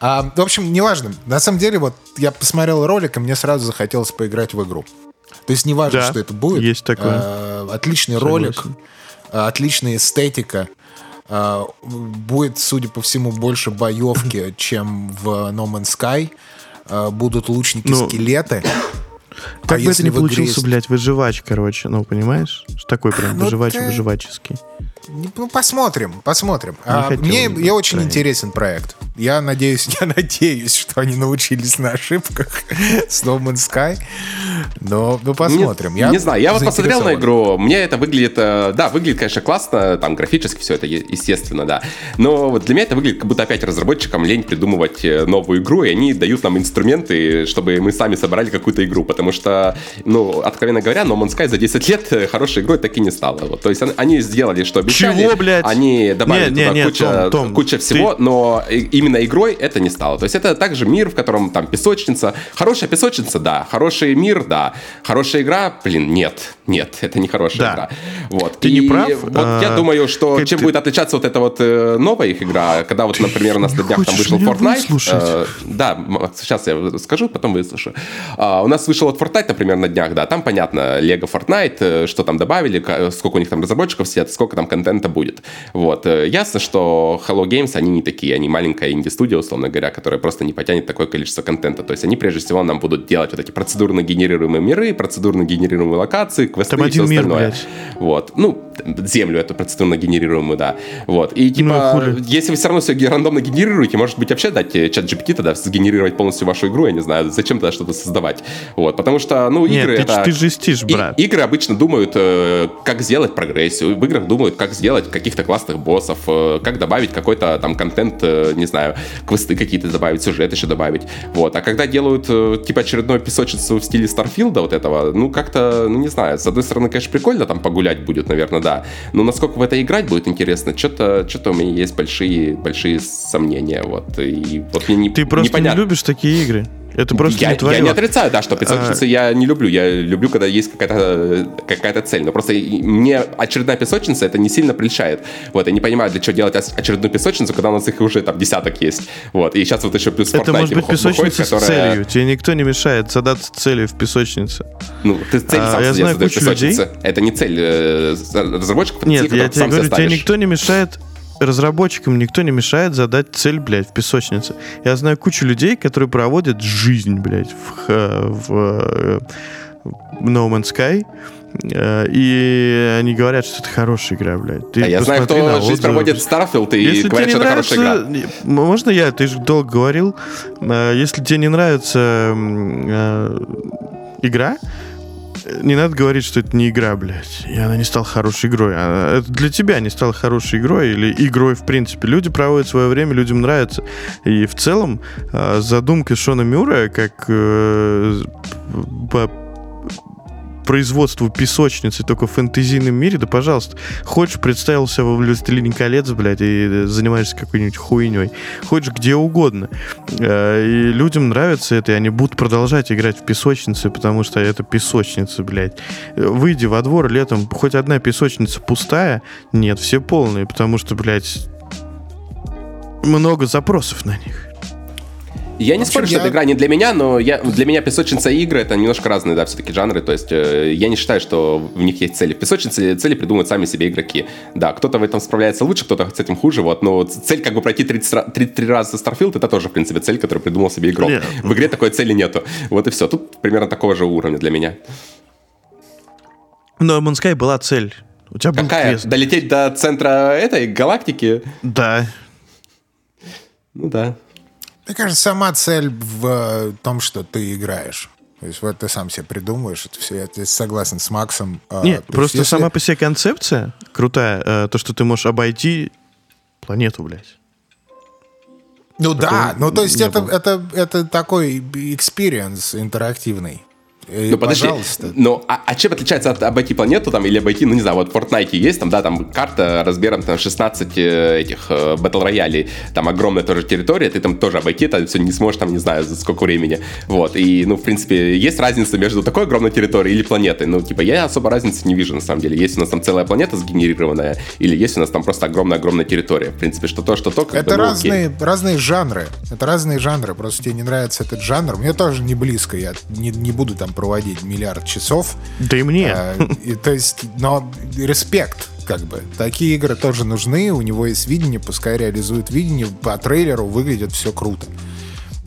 А, в общем, неважно. На самом деле, вот я посмотрел ролик, и мне сразу захотелось поиграть в игру. То есть неважно, Да, что это будет. есть такое. А, отличный Согласен. ролик, а, отличная эстетика. А, будет, судя по всему, больше боевки, чем в No Man's Sky. А, будут Ну, лучники-скелеты. Как бы это А ни в игре получился, есть- блядь, выживач, короче, ну, понимаешь? Что Такой прям Ну, выживач, ты- выживаческий. Не- Ну, посмотрим, посмотрим. А, мне бы, я очень крайне. интересен проект. Я надеюсь, я надеюсь, что они научились на ошибках с No Man's Sky. Но ну, посмотрим. Не, я не знаю, я вот посмотрел на игру, мне это выглядит, э, да, выглядит, конечно, классно, там графически все это, естественно, да. Но вот для меня это выглядит, как будто опять разработчикам лень придумывать э, новую игру, и они дают нам инструменты, чтобы мы сами собрали какую-то игру, потому что, ну, откровенно говоря, No Man's Sky за 10 лет э, хорошей игрой так и не стало. Вот, то есть он- они сделали, что обещали. Чего, блядь? Они добавили Не, не, туда не, куча, Том, Том, куча ты- всего, но и- именно игрой это не стало. То есть это также мир, в котором там песочница. Хорошая песочница, да. Хороший мир, да. Хорошая игра, блин, нет. Нет, это не хорошая Да. игра. Вот. Ты И не прав. Вот А, я думаю, что чем ты- будет отличаться вот эта вот э, новая их игра, когда вот, например, у нас на днях там вышел Fortnite. э, да, сейчас я скажу, потом выслушаю. А, у нас вышел вот Fortnite, например, на днях, да, там понятно, Lego Fortnite, э, что там добавили, ка- сколько у них там разработчиков сидят, сколько там контента будет. Вот. э, Ясно, что Hello Games, они не такие, они маленькая инди-студия, условно говоря, которая просто не потянет такое количество контента. То есть они, прежде всего, нам будут делать вот эти процедурно генерируемые миры, процедурно генерируемые локации, квесты Там и все один мир, остальное. блядь. Вот. Ну, землю эту процедурно генерируемую, да. Вот. И типа, Ну, если вы все равно все рандомно генерируете, может быть, вообще дать э, чат GPT тогда сгенерировать полностью вашу игру, я не знаю, зачем тогда что-то создавать. Вот. Потому что, ну, Нет, игры ты, это... ты жестишь, И- брат. игры обычно думают, э, как сделать прогрессию. В играх думают, как сделать каких-то классных боссов, э, как добавить какой-то там контент, не знаю, квесты какие-то добавить, сюжет еще добавить. Вот. А когда делают, типа, очередную песочницу в стиле Старфилда вот этого, ну, как-то, ну, не знаю, с одной стороны, конечно, прикольно там погулять будет, наверное, да. Но насколько в это играть будет интересно, что-то что у меня есть большие, большие сомнения. Вот. И вот мне не, Ты просто непонятно. не любишь такие игры. Это просто я, не твое. я не отрицаю, да, что песочницы А. я не люблю. Я люблю, когда есть какая-то какая цель. Но просто мне очередная песочница это не сильно прельщает. Вот, я не понимаю, для чего делать очередную песочницу, когда у нас их уже там десяток есть. Вот, и сейчас вот еще плюс Это Fortnite может быть выходит, песочница с которая- целью. Тебе никто не мешает задаться целью в песочнице. Ну, ты цель А, сам я знаю кучу людей. Это не цель э, разработчиков, это Нет, цель, я тебе говорю, тебе никто не мешает разработчикам никто не мешает задать цель, блядь, в песочнице. Я знаю кучу людей, которые проводят жизнь, блядь, в, в, э, в No Man's Sky, э, и они говорят, что это хорошая игра, блядь. Ты А я знаю, посмотри на кто жизнь отзывы. проводит в Starfield и Если говорит, тебе что это хорошая игра. нравится, можно я? Ты же долго говорил. Э, Если тебе не нравится игра, не надо говорить, что это не игра, блядь. И она не стала хорошей игрой. А Это для тебя не стала хорошей игрой или игрой в принципе. Люди проводят свое время, людям нравится. И в целом э, задумка Шона Мюра как э, производству песочницы только в фэнтезийном мире, да пожалуйста. Хочешь, представился во «Властелине колец», блядь, и занимаешься какой-нибудь хуйней. Хочешь, где угодно. Э, И людям нравится это, и они будут продолжать играть в песочницы, потому что это песочница, блядь. Э, Выйди во двор летом, хоть одна песочница пустая, нет, все полные, потому что, блядь, много запросов на них. Я не общем, спорю, что эта игра не для меня, но я, для меня песочница и игры это немножко разные, да, все-таки жанры. То есть э, я не считаю, что в них есть цели. В песочнице цели придумывают сами себе игроки. Да, кто-то в этом справляется лучше, кто-то с этим хуже. Вот, но цель как бы пройти 30, ра- 33 раза Starfield, это тоже, в принципе, цель, которую придумал себе игрок. Нет. В игре такой цели нету. Вот и все. Тут примерно такого же уровня для меня. Но Man's Sky была цель. У тебя был Какая? квест. Долететь до центра этой галактики? Да. Ну да. Мне кажется, сама цель в э, том, что ты играешь. То есть вот ты сам себе придумываешь это все. Я здесь согласен с Максом. А, Нет, то есть просто если- сама по себе концепция крутая, э, то, что ты можешь обойти планету, блядь. Ну да, ну то есть это, это, это такой experience интерактивный. И, ну подожди, пожалуйста. ну а, а чем отличается от обойти планету там или обойти, ну не знаю, вот в Fortnite есть там, да, там карта размером там 16 э, этих э, батл роялей, там огромная тоже территория, ты там тоже обойти это все не сможешь там, не знаю, за сколько времени, вот, и, ну, в принципе, есть разница между такой огромной территорией или планетой, ну, типа, я особо разницы не вижу, на самом деле, есть у нас там целая планета сгенерированная, или есть у нас там просто огромная-огромная территория, в принципе, что то, что то, как Это бы, ну, разные, окей. разные жанры, это разные жанры, просто тебе не нравится этот жанр, мне тоже не близко, я не, не буду там проводить миллиард часов. Да и мне. А, и, то есть, но респект, как бы. Такие игры тоже нужны, у него есть видение, пускай реализует видение, по трейлеру выглядит все круто.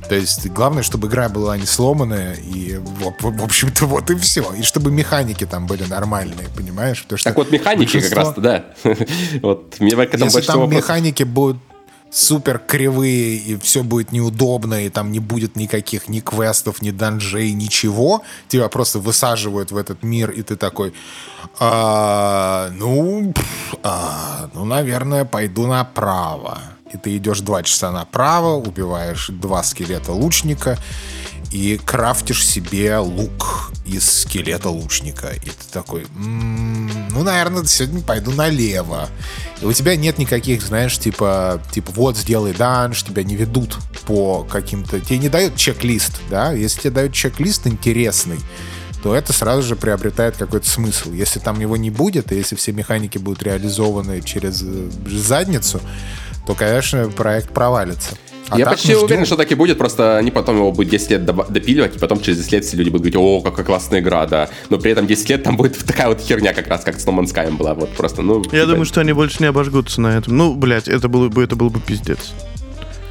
То есть главное, чтобы игра была не сломанная, и в, в, в общем-то вот и все. И чтобы механики там были нормальные, понимаешь? Потому что так вот механики большинство... как раз-то, да. вот мне в этом Если там механики будут супер кривые, и все будет неудобно, и там не будет никаких ни квестов, ни данжей, ничего. Тебя просто высаживают в этот мир, и ты такой, а, ну, а, ну, наверное, пойду направо. И ты идешь два часа направо, убиваешь два скелета лучника, и крафтишь себе лук из скелета лучника. И ты такой, ну, наверное, сегодня пойду налево. И у тебя нет никаких, знаешь, типа, типа вот сделай данж, тебя не ведут по каким-то... Тебе не дают чек-лист, да? Если тебе дают чек-лист интересный, то это сразу же приобретает какой-то смысл. Если там его не будет, и если все механики будут реализованы через э, задницу, то, конечно, проект провалится. А я почти уверен, что так и будет, просто они потом его будут 10 лет допиливать, и потом через 10 лет все люди будут говорить, о, какая классная игра, да. Но при этом 10 лет там будет такая вот херня, как раз как с No Man's Sky была, вот просто, ну... Я типа... думаю, что они больше не обожгутся на этом. Ну, блядь, это было бы, это было бы пиздец.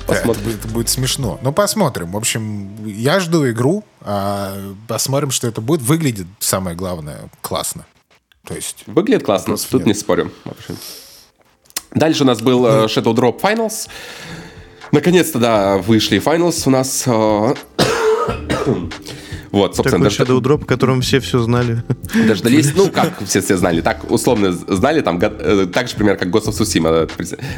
Посмотрим. Это, будет, это будет смешно. Ну, посмотрим. В общем, я жду игру. А посмотрим, что это будет. Выглядит, самое главное, классно. То есть... Выглядит классно, тут нет. не спорим. Дальше у нас был ну, Shadow Drop Finals. Наконец-то, да, вышли Finals у нас. Э, вот, собственно, Такой Shadow Drop, о котором все все знали. Дождались, ну, как все все знали, так условно знали, там, э, так же, пример, как Ghost of Tsushima,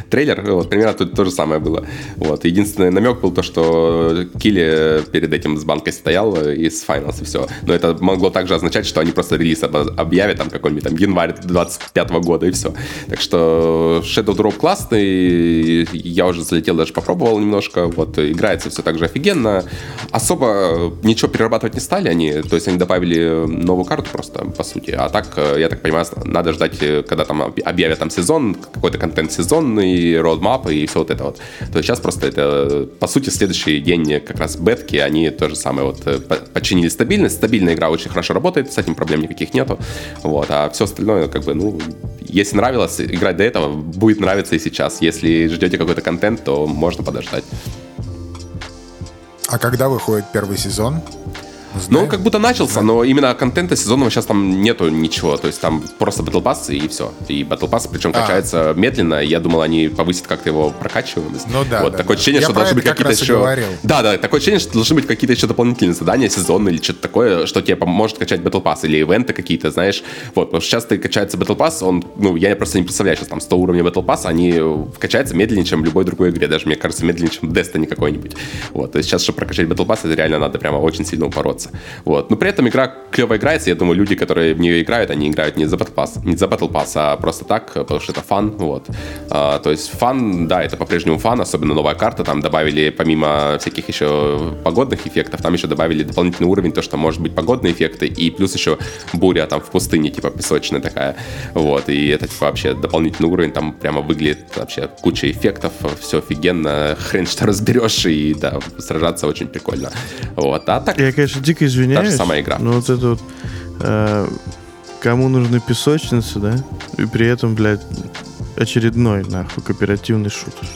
трейлер, вот, примерно тут то же самое было. Вот, единственный намек был то, что Килли перед этим с банкой стоял из Finals и все. Но это могло также означать, что они просто релиз объявят там какой-нибудь там январь 25 года и все. Так что Shadow Drop классный, я уже залетел, даже попробовал немножко, вот, играется все так же офигенно. Особо ничего перерабатывать не стали они, то есть они добавили новую карту просто, по сути. А так, э, я так понимаю, надо ждать, э, когда там объявят там сезон, какой-то контент сезонный, роудмап и все вот это вот. То есть сейчас просто это, по сути, следующий день как раз бетки, они то же самое вот э, починили стабильность. Стабильная игра очень хорошо работает, с этим проблем никаких нету. Вот, а все остальное, как бы, ну, если нравилось играть до этого, будет нравиться и сейчас. Если ждете какой-то контент, то можно подождать. А когда выходит первый сезон? Знаем. Ну, он как будто начался, но именно контента сезонного сейчас там нету ничего. То есть там просто Battle Pass и все. И Battle Pass, причем а. качается медленно. Я думал, они повысят как-то его прокачиваемость. Ну да. Вот да, такое да. ощущение, Я что должны быть какие-то еще. Говорил. Да, да, такое ощущение, что должны быть какие-то еще дополнительные задания, сезонные или что-то такое, что тебе поможет качать Battle Pass или ивенты какие-то, знаешь. Вот, потому что сейчас ты качается Battle Pass, он, ну, я просто не представляю, сейчас там 100 уровней Battle Pass, они качаются медленнее, чем в любой другой игре. Даже, мне кажется, медленнее, чем Destiny какой-нибудь. Вот, то есть сейчас, чтобы прокачать Battle Pass, это реально надо прямо очень сильно упороться. Вот. Но при этом игра клево играется. Я думаю, люди, которые в нее играют, они играют не за Battle Pass, не за Battle Pass, а просто так, потому что это фан. Вот. А, то есть фан, да, это по-прежнему фан, особенно новая карта. Там добавили, помимо всяких еще погодных эффектов, там еще добавили дополнительный уровень, то, что может быть погодные эффекты, и плюс еще буря там в пустыне, типа песочная такая. Вот. И это типа вообще дополнительный уровень, там прямо выглядит вообще куча эффектов, все офигенно, хрен что разберешь, и да, сражаться очень прикольно. Вот. А так... Я, конечно, дико извиняюсь самая игра. Ну вот это вот... Э, кому нужны песочницы, да? И при этом, блядь, очередной, нахуй, кооперативный шутер.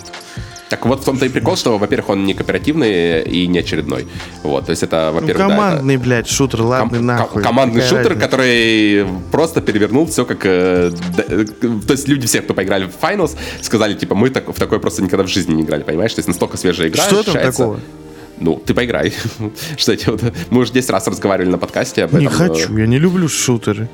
Так вот в том-то и прикол, что, во-первых, он не кооперативный и не очередной. Вот, то есть это, во-первых, ну, командный, да, это... блядь, шутер, ладно, ком- нахуй. Командный шутер, разница? который просто перевернул все как... Э, э, то есть люди все, кто поиграли в Finals, сказали, типа, мы так, в такое просто никогда в жизни не играли, понимаешь? То есть настолько свежая игра. Что там такого? Ну, ты поиграй. Что эти вот... Мы уже 10 раз разговаривали на подкасте об этом. Не хочу, я не люблю шутеры.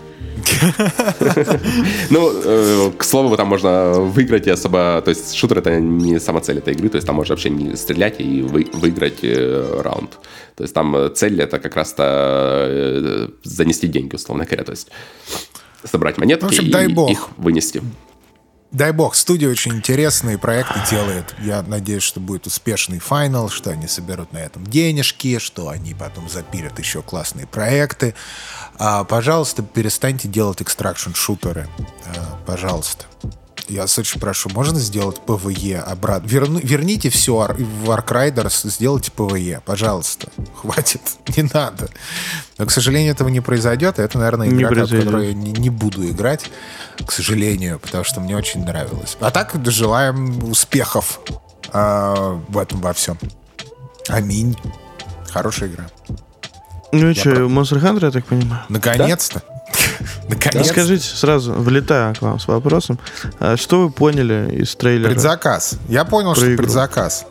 Ну, э, к слову, там можно выиграть и особо... То есть шутер — это не сама цель этой игры, то есть там можно вообще не стрелять и выиграть э, раунд. То есть там цель — это как раз-то э, занести деньги, условно говоря, то есть собрать монетки и их вынести. Дай бог, студия очень интересные проекты делает. Я надеюсь, что будет успешный финал, что они соберут на этом денежки, что они потом запилят еще классные проекты. А, пожалуйста, перестаньте делать extraction-шутеры. А, пожалуйста. Я очень прошу, можно сделать PvE обратно? Верну, верните все в ARC Raiders, сделайте PvE, пожалуйста. Хватит, не надо. Но, к сожалению, этого не произойдет. Это, наверное, игра, в которую я не, не буду играть, к сожалению, потому что мне очень нравилось. А так желаем успехов э, в этом во всем. Аминь. Хорошая игра. Ну и что, Monster Hunter, я так понимаю? Наконец-то. Да? Наконец. Скажите сразу, влетая к вам с вопросом, а что вы поняли из трейлера? Предзаказ. Я понял, что это предзаказ.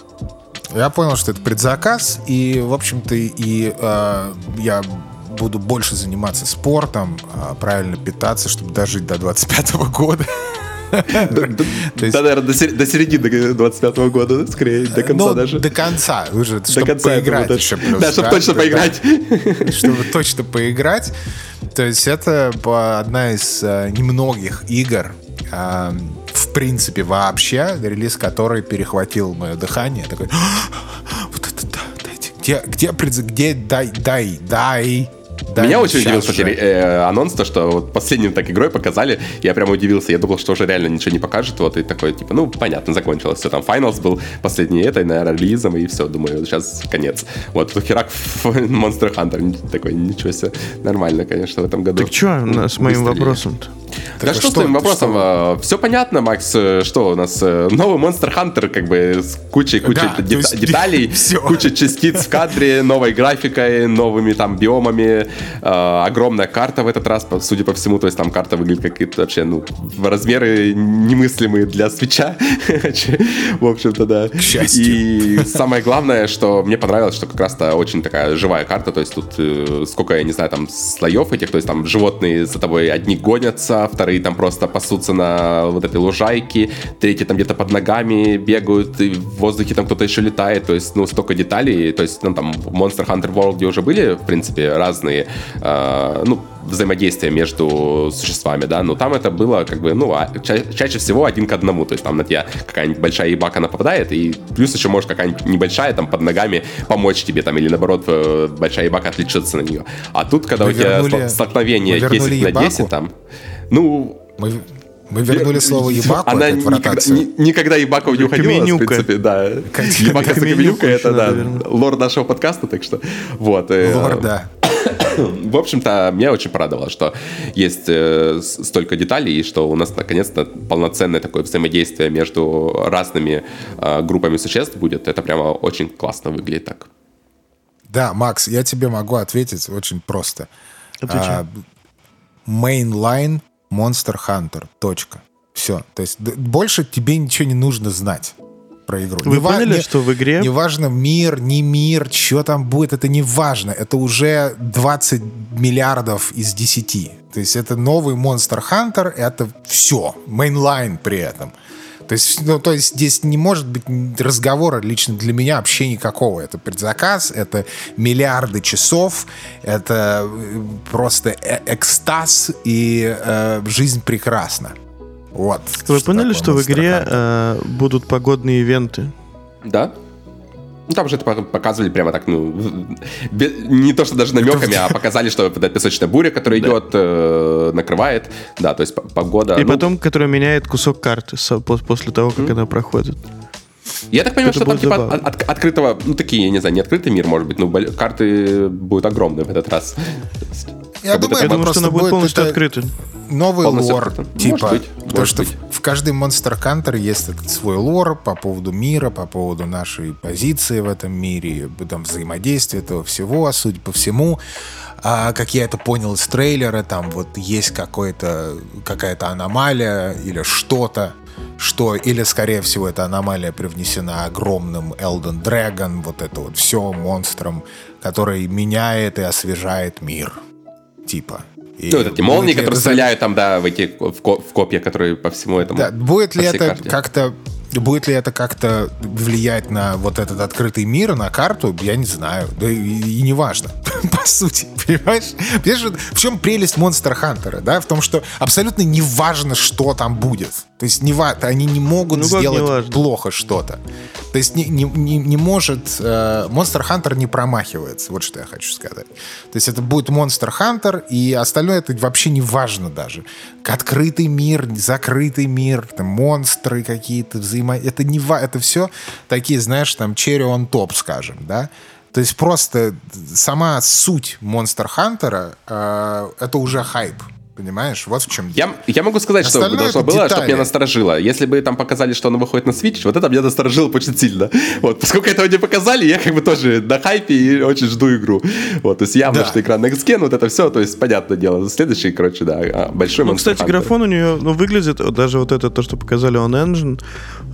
Я понял, что это предзаказ, и, в общем-то, и э, я буду больше заниматься спортом, э, правильно питаться, чтобы дожить до 25 года. Да, наверное, до середины 25 года, скорее, до конца ну, даже. До конца, уже, чтобы поиграть еще Да, чтобы точно поиграть. Чтобы точно поиграть. То есть это одна из э, немногих игр, э, в принципе, вообще, релиз которой перехватил мое дыхание. Такой, вот это да, дайте. Где, где, где, дай, дай, дай, да, Меня очень удивил, кстати, э, анонс, то, что вот последним так игрой показали, я прямо удивился, я думал, что уже реально ничего не покажет, вот, и такой, типа, ну, понятно, закончилось, все, там, Finals был последний этой, наверное, релизом, и все, думаю, сейчас конец. Вот, тут херак Monster Hunter, такой, ничего себе, нормально, конечно, в этом году. Так что с моим вопросом-то? Да что, что с твоим вопросом? Что? А, все понятно, Макс. Что у нас? Э, новый Monster Hunter, как бы с кучей-кучей да, дет- есть, деталей, куча частиц в кадре, новой графикой, новыми там биомами, э, огромная карта в этот раз, судя по всему, то есть там карта выглядит как вообще, ну, размеры немыслимые для свеча. в общем-то, да. К счастью. И самое главное, что мне понравилось, что как раз-то очень такая живая карта, то есть тут э, сколько, я не знаю, там слоев этих, то есть там животные за тобой одни гонятся, вторые там просто пасутся на вот этой лужайке, третьи там где-то под ногами бегают, и в воздухе там кто-то еще летает, то есть, ну, столько деталей, то есть, ну, там в Monster Hunter World уже были, в принципе, разные, э, ну, взаимодействия между существами, да, но там это было как бы, ну, а, ча- чаще всего один к одному, то есть там на тебя какая-нибудь большая ебака нападает, и плюс еще может какая-нибудь небольшая там под ногами помочь тебе там, или наоборот э, большая ебака отличиться на нее. А тут, когда вы у тебя вернули, столкновение 10 на 10 там, ну... Мы, мы вернули слово ебаку Она никогда, ни, никогда ебаков не уходила, в принципе, да. Ебака за каменюка, это, да, лор нашего подкаста, так что, вот. Э, лор, да. В общем-то, меня очень порадовало, что есть э, столько деталей, и что у нас наконец-то полноценное такое взаимодействие между разными э, группами существ будет. Это прямо очень классно выглядит так. Да, Макс, я тебе могу ответить очень просто. Отвечай. А, mainline Monster Hunter. Точка. Все. То есть больше тебе ничего не нужно знать про игру. Вы не поняли, не, что в игре... Неважно, мир, не мир, что там будет, это не важно. Это уже 20 миллиардов из 10. То есть это новый Monster Hunter, это все. Мейнлайн при этом. То есть, ну, то есть здесь не может быть разговора лично для меня вообще никакого. Это предзаказ, это миллиарды часов, это э, просто э экстаз и э, жизнь прекрасна. Вот. Вы что поняли, что в игре э, будут погодные ивенты? Да. Ну, там же это показывали прямо так, ну, не то, что даже намеками, а показали, что эта песочная буря, которая идет, э, накрывает. Да, то есть погода... И ну... потом, которая меняет кусок карты после того, как mm-hmm. она проходит. Я так понимаю, это что там типа от, от, открытого, ну такие, я не знаю, не открытый мир, может быть, но карты будут огромные в этот раз. Я думаю, я думаю, что она будет полностью открыта новый Полностью лор. Открыто. Типа, может быть, потому может что быть. в каждый Monster Hunter есть этот свой лор по поводу мира, по поводу нашей позиции в этом мире, там, взаимодействия этого всего, судя по всему. А, как я это понял из трейлера, там вот есть какая-то аномалия или что-то, что или, скорее всего, эта аномалия привнесена огромным Elden Dragon, вот это вот все монстром, который меняет и освежает мир. Типа. И ну, вот эти молнии, которые стреляют там, да, в эти в, копья, которые по всему этому. Да, будет ли это как-то Будет ли это как-то влиять на вот этот открытый мир, на карту, я не знаю. Да и, и не важно, по сути, понимаешь? Понимаешь, в чем прелесть Monster Hunter, да? В том, что абсолютно не важно, что там будет. То есть не, они не могут ну, сделать не плохо что-то. То есть не, не, не, не может... Э, Monster Hunter не промахивается, вот что я хочу сказать. То есть это будет Monster Hunter, и остальное это вообще не важно даже. Открытый мир, закрытый мир, там, монстры какие-то, взаимо... Это не. Это все такие, знаешь, там, cherry on top, скажем, да? То есть просто сама суть Monster Hunter э, это уже хайп. Понимаешь, вот в чем я, я могу сказать, Остальное что должно было, чтобы меня насторожило. Если бы там показали, что оно выходит на Switch, вот это меня насторожило очень сильно. Вот, поскольку этого не показали, я как бы тоже на хайпе и очень жду игру. Вот, то есть явно, да. что экран Next Gen, вот это все, то есть понятное дело. Следующий, короче, да, а, большой Ну, кстати, Hunter. графон у нее, ну, выглядит, даже вот это, то, что показали on Engine,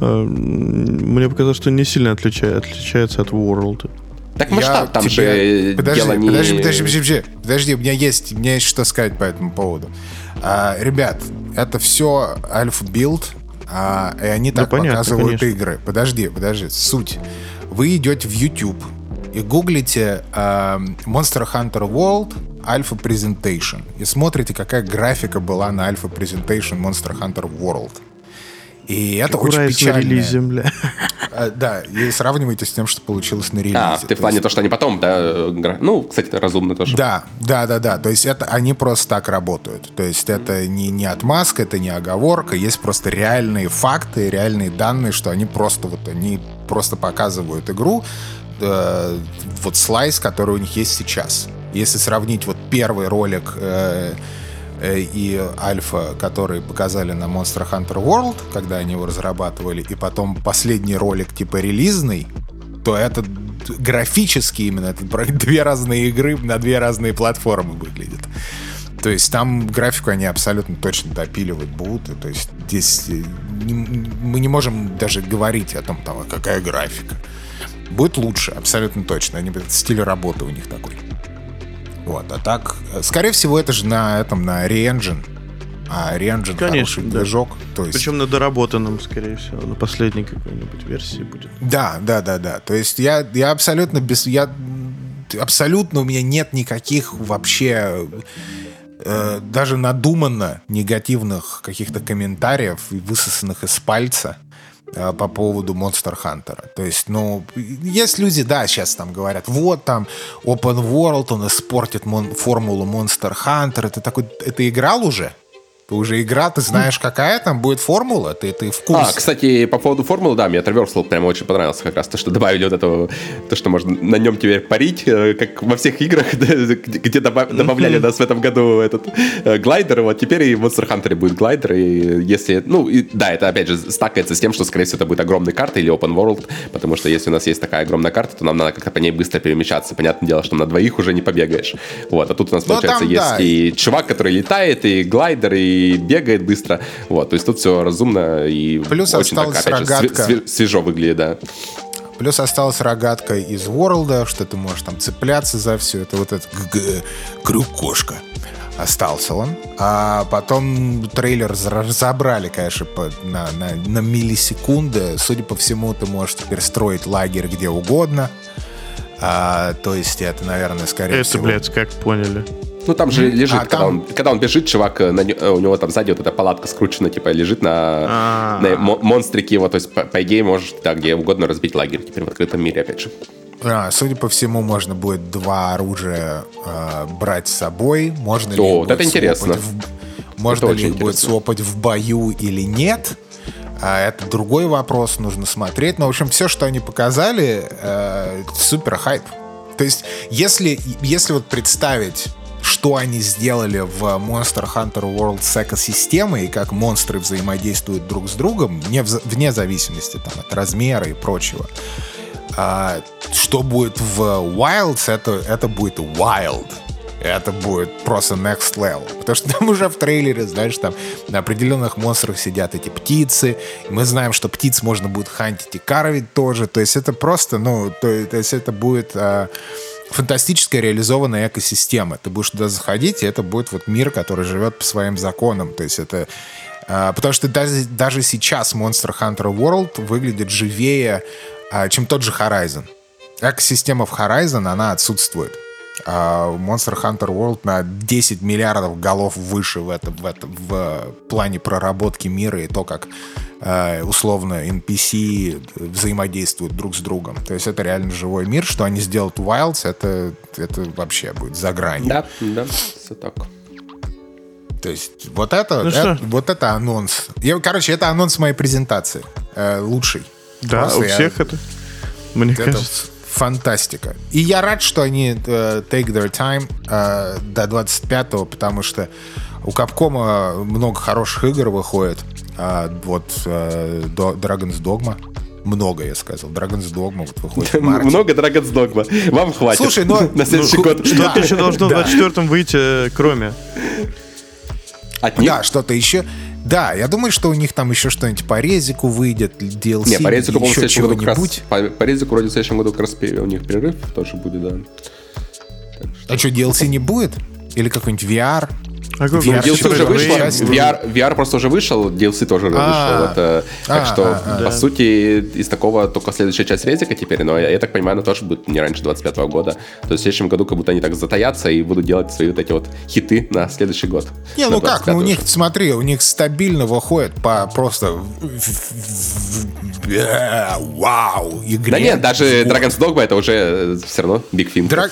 э, мне показалось, что не сильно отличается, отличается от World. Так масштаб я там тебе... же подожди, дело не... Подожди, подожди, подожди, подожди, у меня есть, у меня есть что сказать по этому поводу. А, ребят, это все альфа-билд, а, и они так понятно, показывают конечно. игры. Подожди, подожди, суть. Вы идете в YouTube и гуглите а, Monster Hunter World Alpha Presentation и смотрите, какая графика была на Alpha Presentation Monster Hunter World. И это Ура, очень печально. релизе, бля. А, да, и сравнивайте с тем, что получилось на релизе. А, ты в плане то, что они потом, да, ну, кстати, это разумно тоже. Да, да, да, да. То есть это они просто так работают. То есть это не, не отмазка, это не оговорка. Есть просто реальные факты, реальные данные, что они просто вот, они просто показывают игру, э, вот слайс, который у них есть сейчас. Если сравнить вот первый ролик Э, и Альфа, которые показали на Monster Hunter World, когда они его разрабатывали, и потом последний ролик типа релизный, то это графически именно это две разные игры на две разные платформы выглядит. То есть там графику они абсолютно точно допиливать будут. То есть здесь э, не, мы не можем даже говорить о том, там, а какая графика. Будет лучше, абсолютно точно. Они, стиль работы у них такой. Вот, а так, скорее всего, это же на этом, на Re-Engine. А Re-Engine Конечно, хороший да. движок. То есть... Причем на доработанном, скорее всего, на последней какой-нибудь версии будет. Да, да, да, да. То есть я, я абсолютно без... Я, абсолютно у меня нет никаких вообще э, даже надуманно негативных каких-то комментариев, высосанных из пальца Э, по поводу Monster Hunter. То есть, ну, есть люди, да, сейчас там говорят, вот там Open World, он испортит мон- формулу Monster Hunter. Это такой, это играл уже? Уже игра, ты знаешь, какая там будет формула, ты, ты в курсе. А, кстати, по поводу формулы, да, мне Traversal прямо очень понравился как раз, то, что добавили вот этого, то, что можно на нем теперь парить, э, как во всех играх, где добавляли нас в этом году этот э, глайдер, вот теперь и в Monster Hunter будет глайдер, и если, ну, и, да, это опять же стакается с тем, что, скорее всего, это будет огромная карта или open world, потому что если у нас есть такая огромная карта, то нам надо как-то по ней быстро перемещаться. Понятное дело, что на двоих уже не побегаешь. Вот, а тут у нас, Но ну, получается, там, есть да. и чувак, который летает, и глайдер, и бегает быстро. Вот, то есть тут все разумно и Плюс очень так, опять рогатка. же, свежо выглядит, да. Плюс осталась рогатка из Ворлда, что ты можешь там цепляться за все это. Вот этот крюк-кошка. Остался он. А потом трейлер разобрали, конечно, по, на, на, на миллисекунды. Судя по всему, ты можешь теперь строить лагерь где угодно. А, то есть это, наверное, скорее это, всего... Это, блядь, как поняли? Ну, там же лежит, а, когда, там... Он, когда он бежит, чувак, э, на, э, у него там сзади вот эта палатка скручена, типа, лежит на, а. на монстрике его. То есть, по, по идее, можешь да, где угодно разбить лагерь теперь в открытом мире, опять же. А, судя по всему, можно будет два оружия э, брать с собой. Можно О, вот это интересно. В, можно это ли их будет свопать в бою или нет. А это другой вопрос, нужно смотреть. Но, в общем, все, что они показали, э, супер хайп. То есть, если, если вот представить что они сделали в Monster Hunter World с экосистемой и как монстры взаимодействуют друг с другом, вне, вне зависимости там, от размера и прочего. А, что будет в Wilds, это, это будет Wild. это будет просто next level. Потому что там уже в трейлере, знаешь, там на определенных монстрах сидят эти птицы. Мы знаем, что птиц можно будет хантить и карвить тоже. То есть это просто, ну, то, то есть это будет... А, фантастическая реализованная экосистема. Ты будешь туда заходить, и это будет вот мир, который живет по своим законам. То есть это... А, потому что даже, даже сейчас Monster Hunter World выглядит живее, а, чем тот же Horizon. Экосистема в Horizon, она отсутствует. А Monster Hunter World на 10 миллиардов голов выше в, этом, в, этом, в плане проработки мира и то, как э, условно NPC взаимодействуют друг с другом. То есть это реально живой мир. Что они сделают в Wilds, это, это вообще будет за гранью. Да, да, все так. То есть вот это, ну это вот это анонс. Я, короче, это анонс моей презентации. Э, лучший. Да, Просто у я, всех это. Мне это кажется. Фантастика. И я рад, что они uh, take their time uh, до 25-го, потому что у Капкома много хороших игр выходит. Uh, вот uh, Dragon's Dogma много, я сказал. Dragon's Dogma вот выходит Много Dragon's Dogma. Вам хватит. Слушай, но... На следующий ну, год. Что-то еще должно в 24-м выйти, кроме... От них? Да, что-то еще. Да, я думаю, что у них там еще что-нибудь по резику выйдет, DLC. Не, по резику, по-моему, в следующем году как раз, по, по резику вроде в следующем году как раз у них перерыв тоже будет, да. А что, DLC не будет? Или какой-нибудь VR? А VR DLC уже вышло, VR, VR просто уже вышел, DLC тоже уже а. вышел. Это, так а, что, а, по сути, из такого только следующая часть резика теперь, но я так понимаю, она тоже будет не раньше 25 года. То есть в следующем году как будто они так затаятся и будут делать свои вот эти вот хиты на следующий год. Не, ну как, ну у них, смотри, у них стабильно выходит по просто вау, игре. Да нет, даже Dragon's Dogma это уже все равно Big Fin. Э,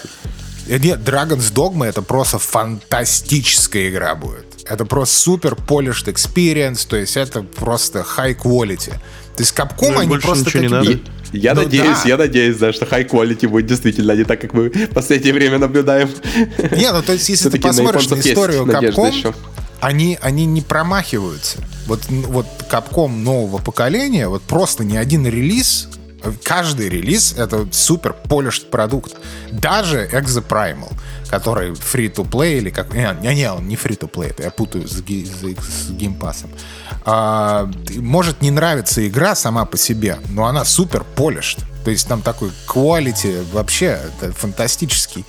нет, Dragon's Dogma это просто фантастическая игра будет. Это просто супер polished experience, то есть это просто high quality. То есть Capcom ну, они просто ничего не надо. Я ну, надеюсь, да. я надеюсь, да, что high quality будет действительно не так, как мы в последнее время наблюдаем. Не, ну то есть если ты посмотришь на, на историю Capcom, они, они не промахиваются. Вот, вот Capcom нового поколения, вот просто ни один релиз каждый релиз — это супер polished продукт. Даже Exoprimal, который free-to-play или как... Не, не, он не free-to-play, это я путаю с, с, с геймпасом. А, может не нравиться игра сама по себе, но она супер polished. То есть там такой quality вообще фантастический.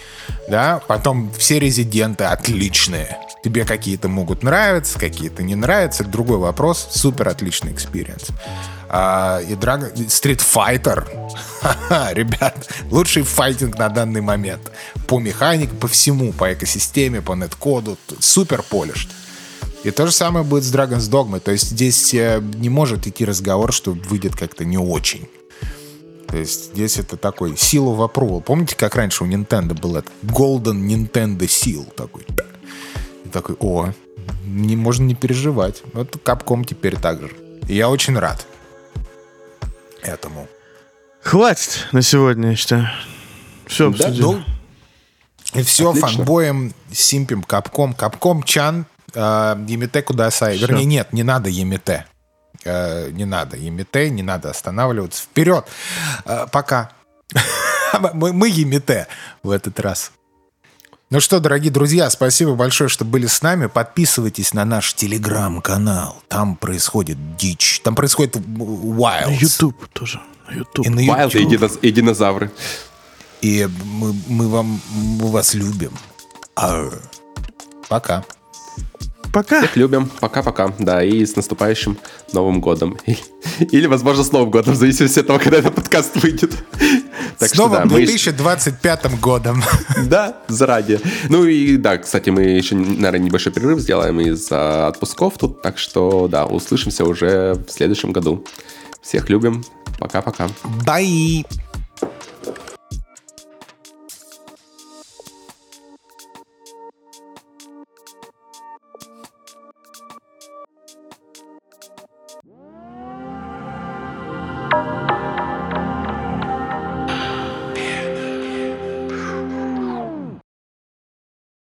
Да? Потом все резиденты отличные. Тебе какие-то могут нравиться, какие-то не нравятся. Другой вопрос. Супер отличный experience. А, и Dragon... Street Fighter. Ребят, лучший файтинг на данный момент. По механике, по всему, по экосистеме, по netcode у. Супер polish ь. И то же самое будет с Dragon's Dogma. То есть здесь э, не может идти разговор, что выйдет как-то не очень. То есть здесь это такой силу в approval. Помните, как раньше у Nintendo был этот Golden Nintendo Seal такой? И такой, о, не, можно не переживать. Вот Capcom теперь так же. И я очень рад этому. Хватит на сегодня, я считаю. Все обсудили. Да, ну, и все, Отлично. фанбоем, симпим, капком. Капком Чан, э, Емите Кудасай. Все. Вернее, нет, не надо Емите. Э, не надо Емите, не надо останавливаться. Вперед! Э, пока. мы, мы Емите в этот раз. Ну что, дорогие друзья, спасибо большое, что были с нами. Подписывайтесь на наш телеграм-канал. Там происходит дичь. Там происходит wild. На YouTube тоже. На YouTube. И на YouTube. Wild и, диноз... и динозавры. И мы, мы, вам, мы вас любим. Ар. Пока. Пока. Всех любим. Пока-пока. Да, и с наступающим Новым годом. Или, возможно, с Новым годом, в зависимости от того, когда этот подкаст выйдет. Так с что, новым да, 2025 мы... годом. Да, заранее. Ну и да, кстати, мы еще, наверное, небольшой перерыв сделаем из-за отпусков тут. Так что, да, услышимся уже в следующем году. Всех любим. Пока-пока. Bye.